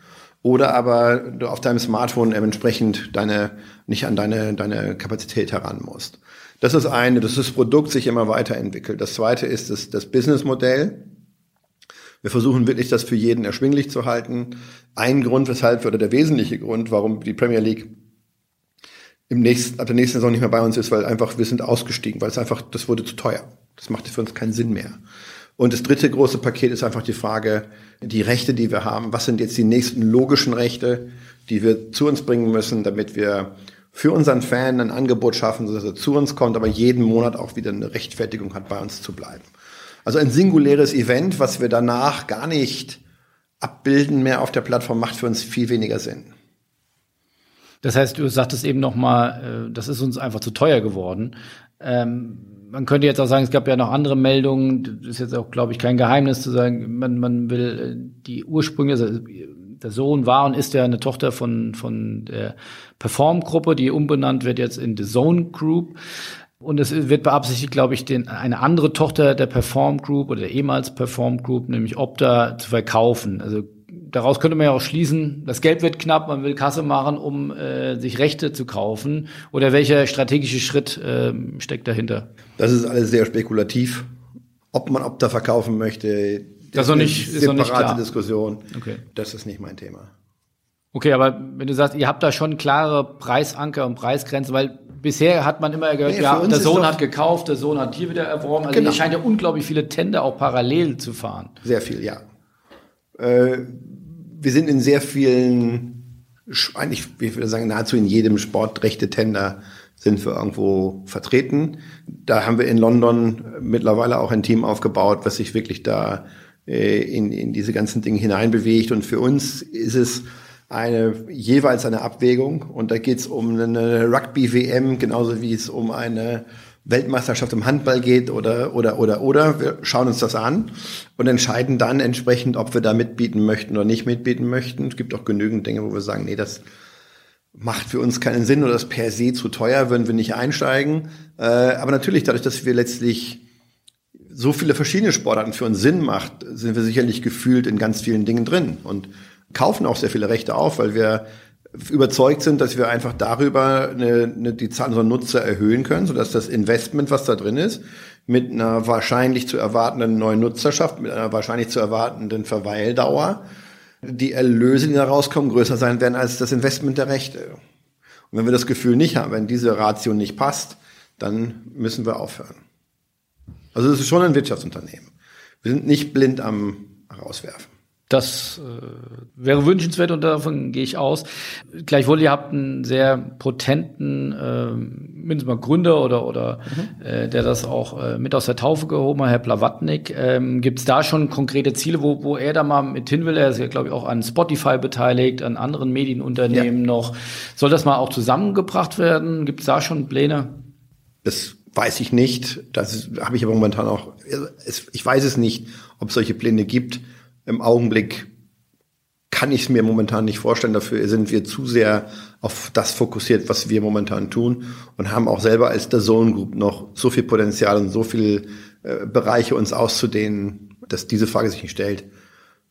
oder aber du auf deinem Smartphone entsprechend deine, nicht an deine, deine Kapazität heran musst. Das ist eine, dass das Produkt sich immer weiterentwickelt. Das zweite ist das, das Businessmodell. Wir versuchen wirklich, das für jeden erschwinglich zu halten. Ein Grund, weshalb, oder der wesentliche Grund, warum die Premier League im nächsten, ab der nächsten Saison nicht mehr bei uns ist, weil einfach wir sind ausgestiegen, weil es einfach, das wurde zu teuer. Das macht für uns keinen Sinn mehr. Und das dritte große Paket ist einfach die Frage, die Rechte, die wir haben. Was sind jetzt die nächsten logischen Rechte, die wir zu uns bringen müssen, damit wir für unseren Fan ein Angebot schaffen, dass er zu uns kommt, aber jeden Monat auch wieder eine Rechtfertigung hat, bei uns zu bleiben. Also ein singuläres Event, was wir danach gar nicht abbilden mehr auf der Plattform, macht für uns viel weniger Sinn. Das heißt, du sagtest eben noch mal, äh, das ist uns einfach zu teuer geworden. Ähm, man könnte jetzt auch sagen, es gab ja noch andere Meldungen. Das ist jetzt auch, glaube ich, kein Geheimnis zu sagen, man, man will äh, die Ursprünge, also der Sohn war und ist ja eine Tochter von, von der Perform-Gruppe, die umbenannt wird jetzt in The Zone Group. Und es wird beabsichtigt, glaube ich, den, eine andere Tochter der Perform Group oder der ehemals Perform Group, nämlich Opta, zu verkaufen. Also daraus könnte man ja auch schließen, das Geld wird knapp, man will Kasse machen, um äh, sich Rechte zu kaufen. Oder welcher strategische Schritt äh, steckt dahinter? Das ist alles sehr spekulativ. Ob man Opta verkaufen möchte, das ist noch nicht, ist noch nicht klar. Diskussion. Okay. Das ist nicht mein Thema. Okay, aber wenn du sagst, ihr habt da schon klare Preisanker und Preisgrenzen, weil bisher hat man immer gehört, nee, ja, der Sohn hat gekauft, der Sohn hat hier wieder erworben. Also genau. hier scheint ja unglaublich viele Tender auch parallel zu fahren. Sehr viel, ja. Äh, wir sind in sehr vielen, eigentlich, ich würde sagen, nahezu in jedem Sportrechte-Tender sind wir irgendwo vertreten. Da haben wir in London mittlerweile auch ein Team aufgebaut, was sich wirklich da äh, in, in diese ganzen Dinge hineinbewegt. Und für uns ist es eine jeweils eine Abwägung. Und da geht es um eine Rugby-WM, genauso wie es um eine Weltmeisterschaft im Handball geht oder, oder, oder, oder. Wir schauen uns das an und entscheiden dann entsprechend, ob wir da mitbieten möchten oder nicht mitbieten möchten. Es gibt auch genügend Dinge, wo wir sagen, nee, das macht für uns keinen Sinn oder das per se zu teuer, würden wir nicht einsteigen. Äh, aber natürlich, dadurch, dass wir letztlich so viele verschiedene Sportarten für uns Sinn macht, sind wir sicherlich gefühlt in ganz vielen Dingen drin und kaufen auch sehr viele Rechte auf, weil wir überzeugt sind, dass wir einfach darüber eine, eine, die Zahl unserer Nutzer erhöhen können, sodass das Investment, was da drin ist, mit einer wahrscheinlich zu erwartenden neuen Nutzerschaft, mit einer wahrscheinlich zu erwartenden Verweildauer, die Erlöse, die da rauskommen, größer sein werden als das Investment der Rechte. Und wenn wir das Gefühl nicht haben, wenn diese Ratio nicht passt, dann müssen wir aufhören. Also es ist schon ein Wirtschaftsunternehmen. Wir sind nicht blind am Rauswerfen. Das äh, wäre wünschenswert und davon gehe ich aus. Gleichwohl, ihr habt einen sehr potenten, äh, mindestens mal Gründer oder, oder mhm. äh, der das auch äh, mit aus der Taufe gehoben hat, Herr Plawatnik. Ähm, Gibt es da schon konkrete Ziele, wo, wo er da mal mit hin will? Er ist ja, glaube ich, auch an Spotify beteiligt, an anderen Medienunternehmen ja. noch. Soll das mal auch zusammengebracht werden? Gibt es da schon Pläne? Das weiß ich nicht. Das habe ich aber momentan auch. Ich weiß es nicht, ob es solche Pläne gibt. Im Augenblick kann ich es mir momentan nicht vorstellen. Dafür sind wir zu sehr auf das fokussiert, was wir momentan tun und haben auch selber als der Zone Group noch so viel Potenzial und so viele äh, Bereiche uns auszudehnen, dass diese Frage sich nicht stellt.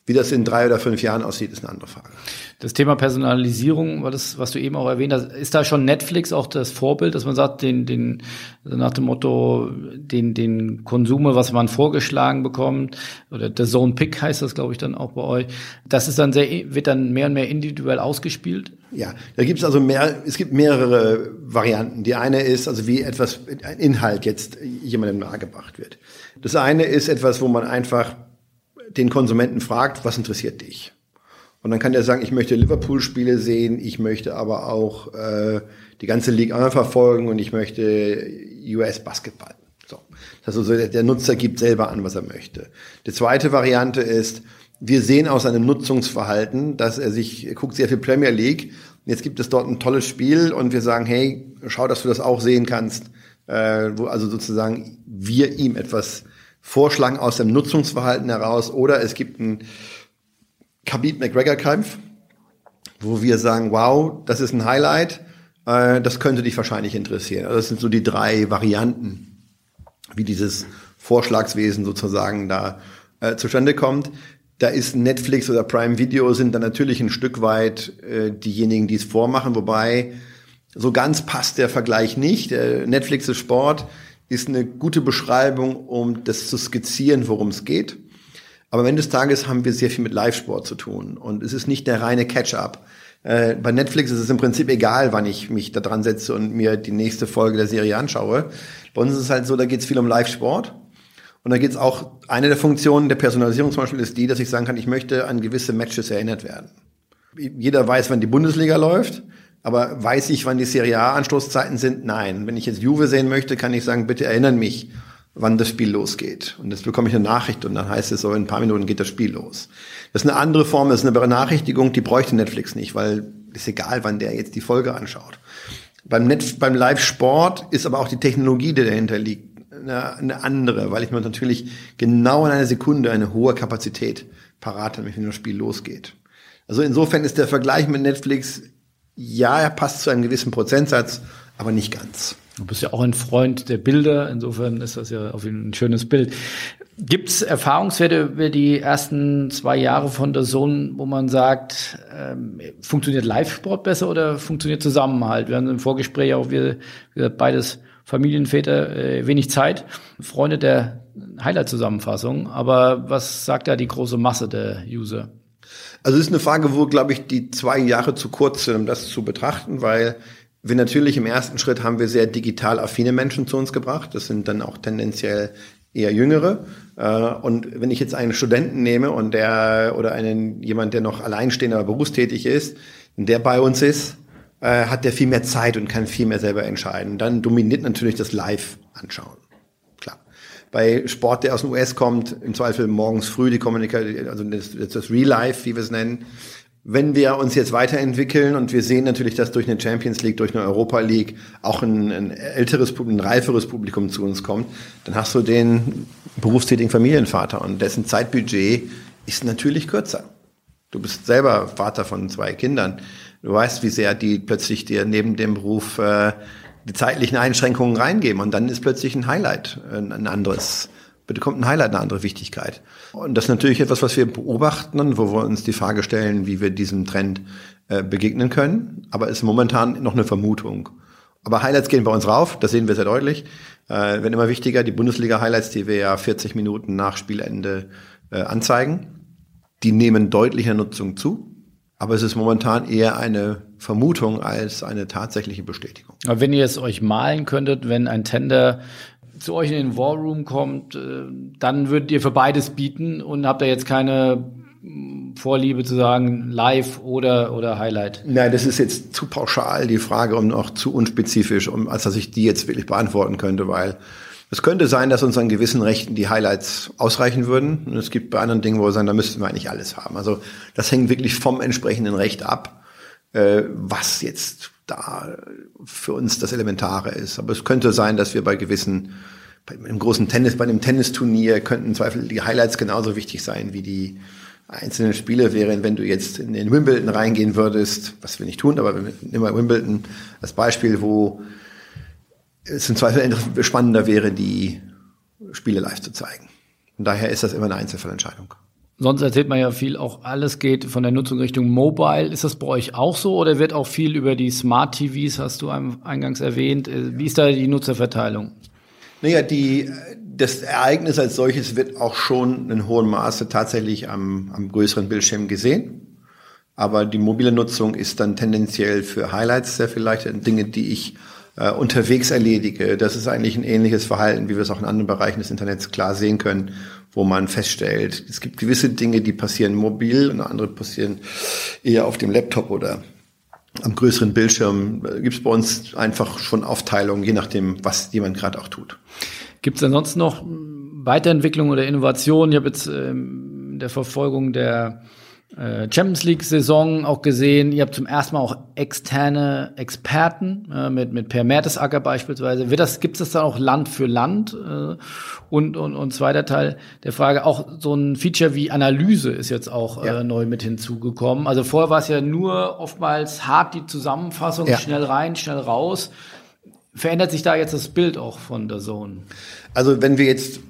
Wie das in drei oder fünf Jahren aussieht, ist eine andere Frage. Das Thema Personalisierung, das, was du eben auch erwähnt hast, ist da schon Netflix auch das Vorbild, dass man sagt, den, den, nach dem Motto, den, den Konsume, was man vorgeschlagen bekommt, oder der Zone Pick heißt das, glaube ich, dann auch bei euch, das ist dann sehr, wird dann mehr und mehr individuell ausgespielt? Ja, da gibt es also mehr, es gibt mehrere Varianten. Die eine ist, also wie etwas, ein Inhalt jetzt jemandem nahegebracht wird. Das eine ist etwas, wo man einfach den Konsumenten fragt, was interessiert dich? Und dann kann der sagen, ich möchte Liverpool-Spiele sehen, ich möchte aber auch äh, die ganze League einmal verfolgen und ich möchte US-Basketball. So. Das also, der Nutzer gibt selber an, was er möchte. Die zweite Variante ist, wir sehen aus seinem Nutzungsverhalten, dass er sich, er guckt sehr viel Premier League. Jetzt gibt es dort ein tolles Spiel und wir sagen, hey, schau, dass du das auch sehen kannst. Äh, wo also sozusagen wir ihm etwas vorschlagen aus dem Nutzungsverhalten heraus oder es gibt einen Khabib McGregor Kampf, wo wir sagen, wow, das ist ein Highlight, äh, das könnte dich wahrscheinlich interessieren. Also das sind so die drei Varianten, wie dieses Vorschlagswesen sozusagen da äh, zustande kommt. Da ist Netflix oder Prime Video sind dann natürlich ein Stück weit äh, diejenigen, die es vormachen, wobei so ganz passt der Vergleich nicht. Netflix ist Sport, ist eine gute Beschreibung, um das zu skizzieren, worum es geht. Aber am Ende des Tages haben wir sehr viel mit Live-Sport zu tun und es ist nicht der reine Catch-up. Äh, bei Netflix ist es im Prinzip egal, wann ich mich da dran setze und mir die nächste Folge der Serie anschaue. Bei uns ist es halt so, da geht es viel um Live-Sport. Und da geht es auch, eine der Funktionen der Personalisierung zum Beispiel ist die, dass ich sagen kann, ich möchte an gewisse Matches erinnert werden. Jeder weiß, wann die Bundesliga läuft. Aber weiß ich, wann die Serie A Anstoßzeiten sind? Nein. Wenn ich jetzt Juve sehen möchte, kann ich sagen, bitte erinnern mich wann das Spiel losgeht. Und jetzt bekomme ich eine Nachricht und dann heißt es so, in ein paar Minuten geht das Spiel los. Das ist eine andere Form, das ist eine Benachrichtigung, die bräuchte Netflix nicht, weil ist egal, wann der jetzt die Folge anschaut. Beim, Net, beim Live-Sport ist aber auch die Technologie, die dahinter liegt, eine, eine andere, weil ich mir natürlich genau in einer Sekunde eine hohe Kapazität parat habe, wenn das Spiel losgeht. Also insofern ist der Vergleich mit Netflix, ja, er passt zu einem gewissen Prozentsatz, aber nicht ganz. Du bist ja auch ein Freund der Bilder, insofern ist das ja auf jeden Fall ein schönes Bild. Gibt es Erfahrungswerte über die ersten zwei Jahre von der Zone, wo man sagt, ähm, funktioniert Live-Sport besser oder funktioniert Zusammenhalt? Wir haben im Vorgespräch auch wir, wir beides Familienväter, äh, wenig Zeit, Freunde der Highlight-Zusammenfassung. Aber was sagt da die große Masse der User? Also es ist eine Frage, wo, glaube ich, die zwei Jahre zu kurz sind, um das zu betrachten, weil wir natürlich im ersten Schritt haben wir sehr digital affine Menschen zu uns gebracht. Das sind dann auch tendenziell eher jüngere. Äh, und wenn ich jetzt einen Studenten nehme und der oder einen jemand, der noch alleinstehend aber berufstätig ist, der bei uns ist, äh, hat der viel mehr Zeit und kann viel mehr selber entscheiden. Dann dominiert natürlich das Live-Anschauen. Bei Sport, der aus dem US kommt, im Zweifel morgens früh die Kommunikation, also das, das Real Life, wie wir es nennen, wenn wir uns jetzt weiterentwickeln und wir sehen natürlich, dass durch eine Champions League, durch eine Europa League auch ein, ein älteres, ein reiferes Publikum zu uns kommt, dann hast du den berufstätigen Familienvater und dessen Zeitbudget ist natürlich kürzer. Du bist selber Vater von zwei Kindern. Du weißt, wie sehr die plötzlich dir neben dem Beruf äh, die zeitlichen Einschränkungen reingeben und dann ist plötzlich ein Highlight ein anderes bekommt ein Highlight eine andere Wichtigkeit. Und das ist natürlich etwas, was wir beobachten, wo wir uns die Frage stellen, wie wir diesem Trend äh, begegnen können. Aber ist momentan noch eine Vermutung. Aber Highlights gehen bei uns rauf, das sehen wir sehr deutlich. Äh, werden immer wichtiger. Die Bundesliga-Highlights, die wir ja 40 Minuten nach Spielende äh, anzeigen, die nehmen deutlicher Nutzung zu. Aber es ist momentan eher eine Vermutung als eine tatsächliche Bestätigung. Aber wenn ihr es euch malen könntet, wenn ein Tender zu euch in den War Room kommt, äh, dann würdet ihr für beides bieten und habt da jetzt keine mm, Vorliebe zu sagen, live oder, oder Highlight? Nein, das ist jetzt zu pauschal die Frage und auch zu unspezifisch, um, als dass ich die jetzt wirklich beantworten könnte, weil es könnte sein, dass uns an gewissen Rechten die Highlights ausreichen würden. Und es gibt bei anderen Dingen, wo wir sagen, da müssten wir eigentlich alles haben. Also das hängt wirklich vom entsprechenden Recht ab, äh, was jetzt da für uns das Elementare ist. Aber es könnte sein, dass wir bei gewissen, bei einem großen Tennis, bei einem Tennisturnier könnten im Zweifel die Highlights genauso wichtig sein wie die einzelnen Spiele wären, wenn du jetzt in den Wimbledon reingehen würdest, was wir nicht tun, aber wir nehmen mal Wimbledon als Beispiel, wo es im Zweifel spannender wäre, die Spiele live zu zeigen. Und daher ist das immer eine Einzelfallentscheidung. Sonst erzählt man ja viel, auch alles geht von der Nutzung Richtung Mobile. Ist das bei euch auch so oder wird auch viel über die Smart TVs, hast du eingangs erwähnt? Äh, wie ist da die Nutzerverteilung? Naja, die, das Ereignis als solches wird auch schon in hohem Maße tatsächlich am, am größeren Bildschirm gesehen. Aber die mobile Nutzung ist dann tendenziell für Highlights sehr viel leichter, Dinge, die ich äh, unterwegs erledige. Das ist eigentlich ein ähnliches Verhalten, wie wir es auch in anderen Bereichen des Internets klar sehen können wo man feststellt, es gibt gewisse Dinge, die passieren mobil und andere passieren eher auf dem Laptop oder am größeren Bildschirm. Gibt es bei uns einfach schon Aufteilungen, je nachdem, was jemand gerade auch tut. Gibt es ansonsten noch Weiterentwicklung oder Innovation? Ich habe jetzt ähm, der Verfolgung der äh, Champions League Saison auch gesehen. Ihr habt zum ersten Mal auch externe Experten äh, mit mit Per Mertesacker beispielsweise. Wird das gibt es das dann auch Land für Land? Äh, und und und zweiter Teil der Frage auch so ein Feature wie Analyse ist jetzt auch ja. äh, neu mit hinzugekommen. Also vorher war es ja nur oftmals hart die Zusammenfassung ja. schnell rein, schnell raus. Verändert sich da jetzt das Bild auch von der Zone? Also wenn wir jetzt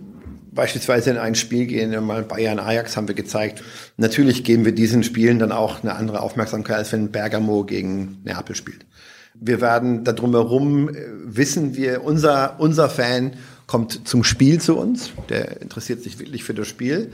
beispielsweise in ein Spiel gehen, mal Bayern Ajax haben wir gezeigt. Natürlich geben wir diesen Spielen dann auch eine andere Aufmerksamkeit, als wenn Bergamo gegen Neapel spielt. Wir werden da drumherum äh, wissen wir, unser, unser Fan kommt zum Spiel zu uns. Der interessiert sich wirklich für das Spiel.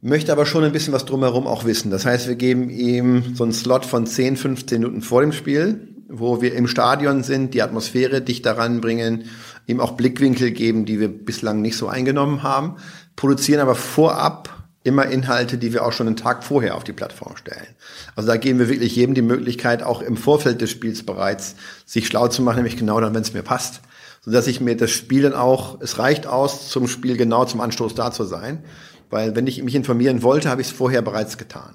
Möchte aber schon ein bisschen was drumherum auch wissen. Das heißt, wir geben ihm so einen Slot von 10, 15 Minuten vor dem Spiel, wo wir im Stadion sind, die Atmosphäre dicht daran bringen, ihm auch Blickwinkel geben, die wir bislang nicht so eingenommen haben, produzieren aber vorab immer Inhalte, die wir auch schon einen Tag vorher auf die Plattform stellen. Also da geben wir wirklich jedem die Möglichkeit, auch im Vorfeld des Spiels bereits sich schlau zu machen, nämlich genau dann, wenn es mir passt. sodass ich mir das Spiel dann auch, es reicht aus, zum Spiel genau zum Anstoß da zu sein, weil wenn ich mich informieren wollte, habe ich es vorher bereits getan.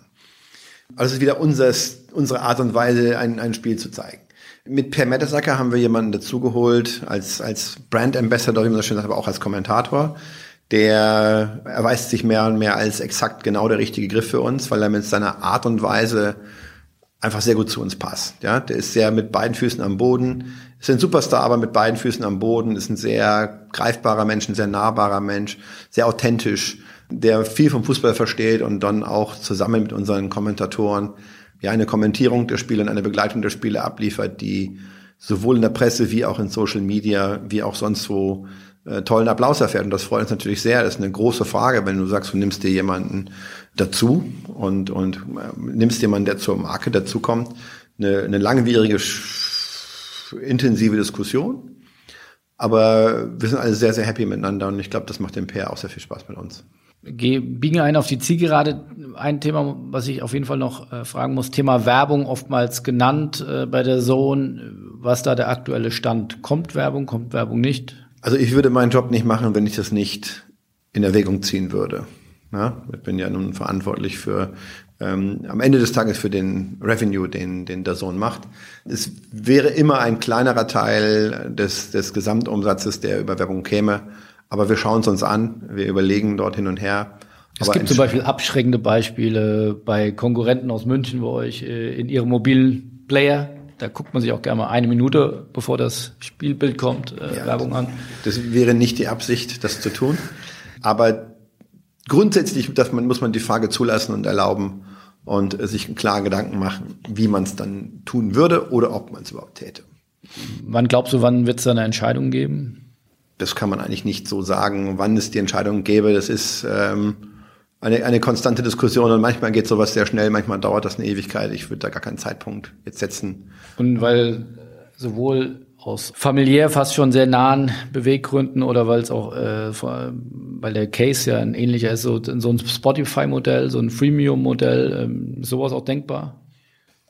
Also es ist wieder unseres, unsere Art und Weise, ein, ein Spiel zu zeigen. Mit Per Mertesacker haben wir jemanden dazugeholt als, als Brand Ambassador, wie man so schön sagt, aber auch als Kommentator. Der erweist sich mehr und mehr als exakt genau der richtige Griff für uns, weil er mit seiner Art und Weise einfach sehr gut zu uns passt. Ja, der ist sehr mit beiden Füßen am Boden, ist ein Superstar, aber mit beiden Füßen am Boden, ist ein sehr greifbarer Mensch, ein sehr nahbarer Mensch, sehr authentisch, der viel vom Fußball versteht und dann auch zusammen mit unseren Kommentatoren ja eine Kommentierung der Spiele und eine Begleitung der Spiele abliefert, die sowohl in der Presse wie auch in Social Media wie auch sonst wo äh, tollen Applaus erfährt. Und das freut uns natürlich sehr. Das ist eine große Frage, wenn du sagst, du nimmst dir jemanden dazu und, und äh, nimmst jemanden, der zur Marke dazukommt. Eine, eine langwierige, intensive Diskussion. Aber wir sind alle sehr, sehr happy miteinander und ich glaube, das macht dem PR auch sehr viel Spaß mit uns. Geh, biegen ein auf die Zielgerade. Ein Thema, was ich auf jeden Fall noch äh, fragen muss, Thema Werbung oftmals genannt äh, bei der Zone. Was da der aktuelle Stand? Kommt Werbung, kommt Werbung nicht? Also ich würde meinen Job nicht machen, wenn ich das nicht in Erwägung ziehen würde. Ja, ich bin ja nun verantwortlich für ähm, am Ende des Tages für den Revenue, den, den der Sohn macht. Es wäre immer ein kleinerer Teil des, des Gesamtumsatzes, der über Werbung käme. Aber wir schauen es uns an, wir überlegen dort hin und her. Es gibt zum Beispiel abschreckende Beispiele bei Konkurrenten aus München, wo euch äh, in ihrem mobilen Player, da guckt man sich auch gerne mal eine Minute, bevor das Spielbild kommt, äh, ja, Werbung an. Das wäre nicht die Absicht, das zu tun. Aber grundsätzlich dass man, muss man die Frage zulassen und erlauben und sich einen klaren Gedanken machen, wie man es dann tun würde oder ob man es überhaupt täte. Wann glaubst du, wann wird es da eine Entscheidung geben? Das kann man eigentlich nicht so sagen, wann es die Entscheidung gäbe. Das ist ähm, eine, eine konstante Diskussion und manchmal geht sowas sehr schnell, manchmal dauert das eine Ewigkeit. Ich würde da gar keinen Zeitpunkt jetzt setzen. Und weil sowohl aus familiär fast schon sehr nahen Beweggründen oder weil es auch, äh, weil der Case ja ein ähnlicher ist, so, so ein Spotify-Modell, so ein Freemium-Modell, ähm, sowas auch denkbar?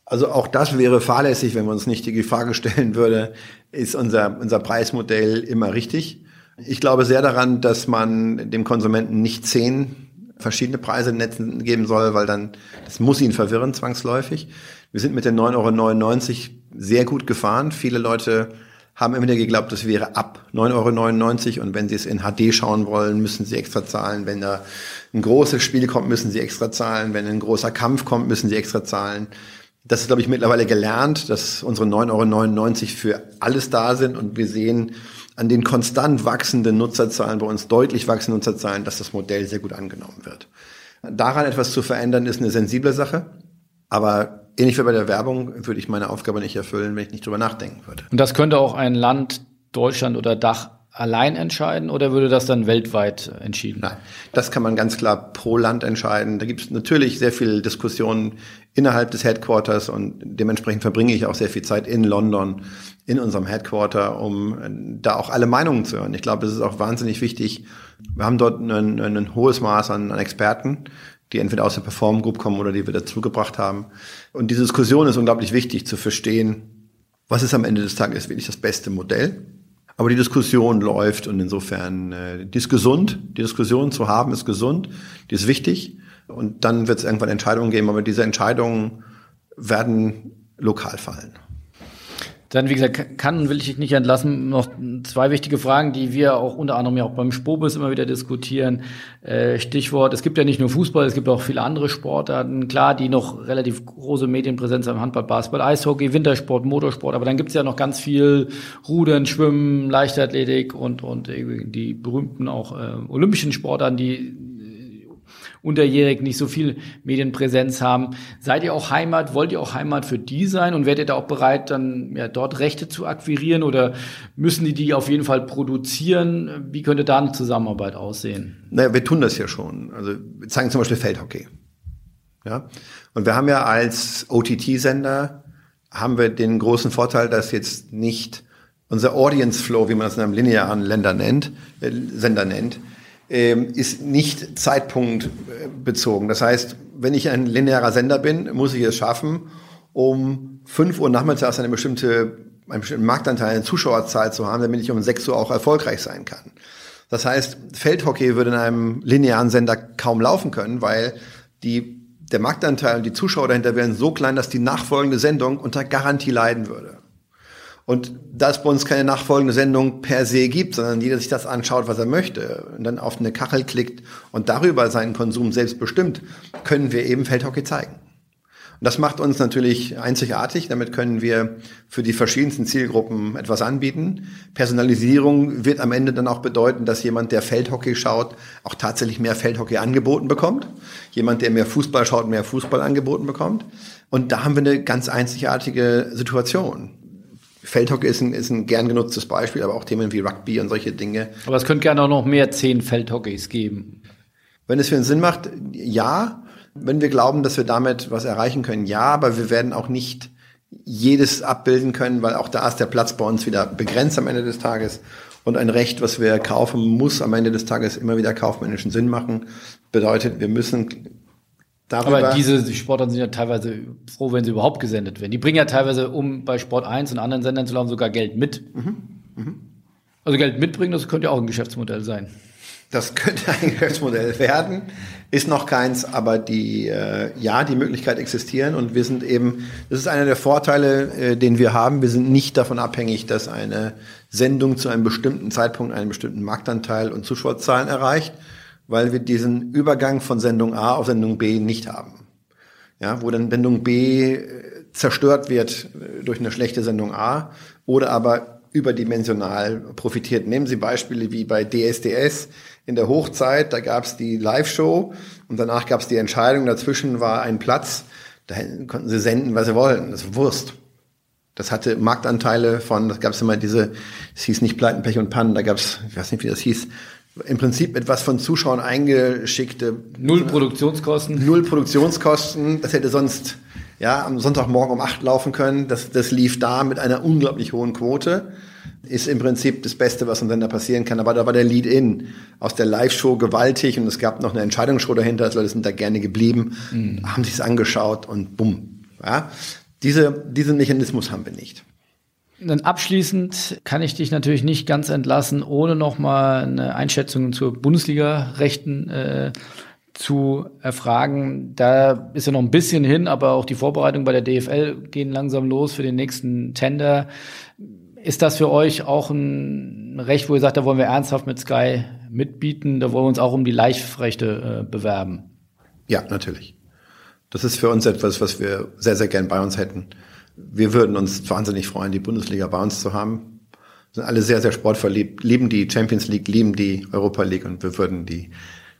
Also auch das wäre fahrlässig, wenn man uns nicht die Frage stellen würde, ist unser, unser Preismodell immer richtig? Ich glaube sehr daran, dass man dem Konsumenten nicht zehn verschiedene Preise im Netz geben soll, weil dann, das muss ihn verwirren zwangsläufig. Wir sind mit den 9,99 Euro sehr gut gefahren. Viele Leute haben immer wieder geglaubt, das wäre ab 9,99 Euro und wenn sie es in HD schauen wollen, müssen sie extra zahlen. Wenn da ein großes Spiel kommt, müssen sie extra zahlen. Wenn ein großer Kampf kommt, müssen sie extra zahlen das ist, glaube ich, mittlerweile gelernt, dass unsere 9,99 Euro für alles da sind und wir sehen an den konstant wachsenden Nutzerzahlen, bei uns deutlich wachsenden Nutzerzahlen, dass das Modell sehr gut angenommen wird. Daran etwas zu verändern, ist eine sensible Sache, aber ähnlich wie bei der Werbung würde ich meine Aufgabe nicht erfüllen, wenn ich nicht drüber nachdenken würde. Und das könnte auch ein Land, Deutschland oder Dach allein entscheiden oder würde das dann weltweit entschieden? Nein, das kann man ganz klar pro Land entscheiden. Da gibt es natürlich sehr viel Diskussionen innerhalb des Headquarters und dementsprechend verbringe ich auch sehr viel Zeit in London, in unserem Headquarter, um äh, da auch alle Meinungen zu hören. Ich glaube, es ist auch wahnsinnig wichtig. Wir haben dort ein, ein hohes Maß an, an Experten, die entweder aus der Perform Group kommen oder die wir dazugebracht haben. Und diese Diskussion ist unglaublich wichtig zu verstehen, was ist am Ende des Tages wirklich das beste Modell aber die Diskussion läuft und insofern, äh, die ist gesund. Die Diskussion zu haben ist gesund, die ist wichtig. Und dann wird es irgendwann Entscheidungen geben, aber diese Entscheidungen werden lokal fallen. Dann, wie gesagt, kann und will ich dich nicht entlassen. Noch zwei wichtige Fragen, die wir auch unter anderem ja auch beim Spobis immer wieder diskutieren. Äh, Stichwort, es gibt ja nicht nur Fußball, es gibt auch viele andere Sportarten, klar, die noch relativ große Medienpräsenz haben, Handball, Basketball, Eishockey, Wintersport, Motorsport, aber dann gibt's ja noch ganz viel Rudern, Schwimmen, Leichtathletik und, und die berühmten auch äh, olympischen Sportarten, die unterjährig nicht so viel Medienpräsenz haben. Seid ihr auch Heimat? Wollt ihr auch Heimat für die sein? Und werdet ihr da auch bereit, dann ja, dort Rechte zu akquirieren? Oder müssen die die auf jeden Fall produzieren? Wie könnte da eine Zusammenarbeit aussehen? Naja, wir tun das ja schon. Also wir zeigen zum Beispiel Feldhockey. Ja? Und wir haben ja als OTT-Sender haben wir den großen Vorteil, dass jetzt nicht unser Audience Flow, wie man das in einem linearen Länder nennt, äh, Sender nennt, ähm, ist nicht zeitpunktbezogen. Das heißt, wenn ich ein linearer Sender bin, muss ich es schaffen, um 5 Uhr nachmittags eine bestimmte einen bestimmten Marktanteil, eine Zuschauerzahl zu haben, damit ich um 6 Uhr auch erfolgreich sein kann. Das heißt, Feldhockey würde in einem linearen Sender kaum laufen können, weil die, der Marktanteil und die Zuschauer dahinter wären so klein, dass die nachfolgende Sendung unter Garantie leiden würde. Und da es bei uns keine nachfolgende Sendung per se gibt, sondern jeder sich das anschaut, was er möchte und dann auf eine Kachel klickt und darüber seinen Konsum selbst bestimmt, können wir eben Feldhockey zeigen. Und das macht uns natürlich einzigartig. Damit können wir für die verschiedensten Zielgruppen etwas anbieten. Personalisierung wird am Ende dann auch bedeuten, dass jemand, der Feldhockey schaut, auch tatsächlich mehr Feldhockey angeboten bekommt. Jemand, der mehr Fußball schaut, mehr Fußball angeboten bekommt. Und da haben wir eine ganz einzigartige Situation. Feldhockey ist ein, ist ein gern genutztes Beispiel, aber auch Themen wie Rugby und solche Dinge. Aber es könnte gerne auch noch mehr zehn Feldhockeys geben. Wenn es für einen Sinn macht, ja. Wenn wir glauben, dass wir damit was erreichen können, ja, aber wir werden auch nicht jedes abbilden können, weil auch da ist der Platz bei uns wieder begrenzt am Ende des Tages. Und ein Recht, was wir kaufen, muss am Ende des Tages immer wieder kaufmännischen Sinn machen. Bedeutet, wir müssen darüber. Aber diese Sportarten sind ja teilweise froh, wenn sie überhaupt gesendet werden. Die bringen ja teilweise, um bei Sport 1 und anderen Sendern zu laufen, sogar Geld mit. Mhm. Mhm. Also Geld mitbringen, das könnte ja auch ein Geschäftsmodell sein. Das könnte ein *laughs* Geschäftsmodell werden, ist noch keins, aber die äh, ja, die Möglichkeit existieren und wir sind eben, das ist einer der Vorteile, äh, den wir haben. Wir sind nicht davon abhängig, dass eine Sendung zu einem bestimmten Zeitpunkt einen bestimmten Marktanteil und Zuschauerzahlen erreicht, weil wir diesen Übergang von Sendung A auf Sendung B nicht haben. Ja, wo dann Sendung B äh, zerstört wird äh, durch eine schlechte Sendung A oder aber überdimensional profitiert. Nehmen Sie Beispiele wie bei DSDS in der Hochzeit, da gab es die Live-Show und danach gab es die Entscheidung, dazwischen war ein Platz, da konnten Sie senden, was Sie wollten, das ist Wurst. Das hatte Marktanteile von, das gab es immer diese, es hieß nicht Pleiten, Pech und Pannen, da gab es, ich weiß nicht, wie das hieß, im Prinzip etwas von Zuschauern eingeschickte. Null Produktionskosten. Null Produktionskosten. Das hätte sonst ja am Sonntagmorgen um acht laufen können. Das, das lief da mit einer unglaublich hohen Quote. Ist im Prinzip das Beste, was im Sender passieren kann. Aber da war der Lead-In aus der Live-Show gewaltig und es gab noch eine Entscheidungsshow dahinter. Also Leute sind da gerne geblieben, mhm. haben sich's angeschaut und bumm. Ja, diese, diesen Mechanismus haben wir nicht. Dann abschließend kann ich dich natürlich nicht ganz entlassen, ohne nochmal eine Einschätzung zur Bundesliga-Rechten äh, zu erfragen. Da ist ja noch ein bisschen hin, aber auch die Vorbereitungen bei der DFL gehen langsam los für den nächsten Tender. Ist das für euch auch ein Recht, wo ihr sagt, da wollen wir ernsthaft mit Sky mitbieten, da wollen wir uns auch um die Live-Rechte äh, bewerben? Ja, natürlich. Das ist für uns etwas, was wir sehr, sehr gern bei uns hätten wir würden uns wahnsinnig freuen, die Bundesliga bei uns zu haben. Sind alle sehr, sehr sportverliebt, lieben die Champions League, lieben die Europa League und wir würden die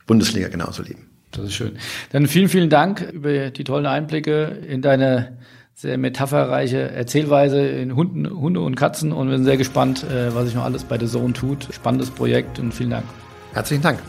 Bundesliga genauso lieben. Das ist schön. Dann vielen, vielen Dank über die tollen Einblicke in deine sehr metapherreiche Erzählweise in Hunden, Hunde und Katzen und wir sind sehr gespannt, äh, was sich noch alles bei The Zone tut. Spannendes Projekt und vielen Dank. Herzlichen Dank.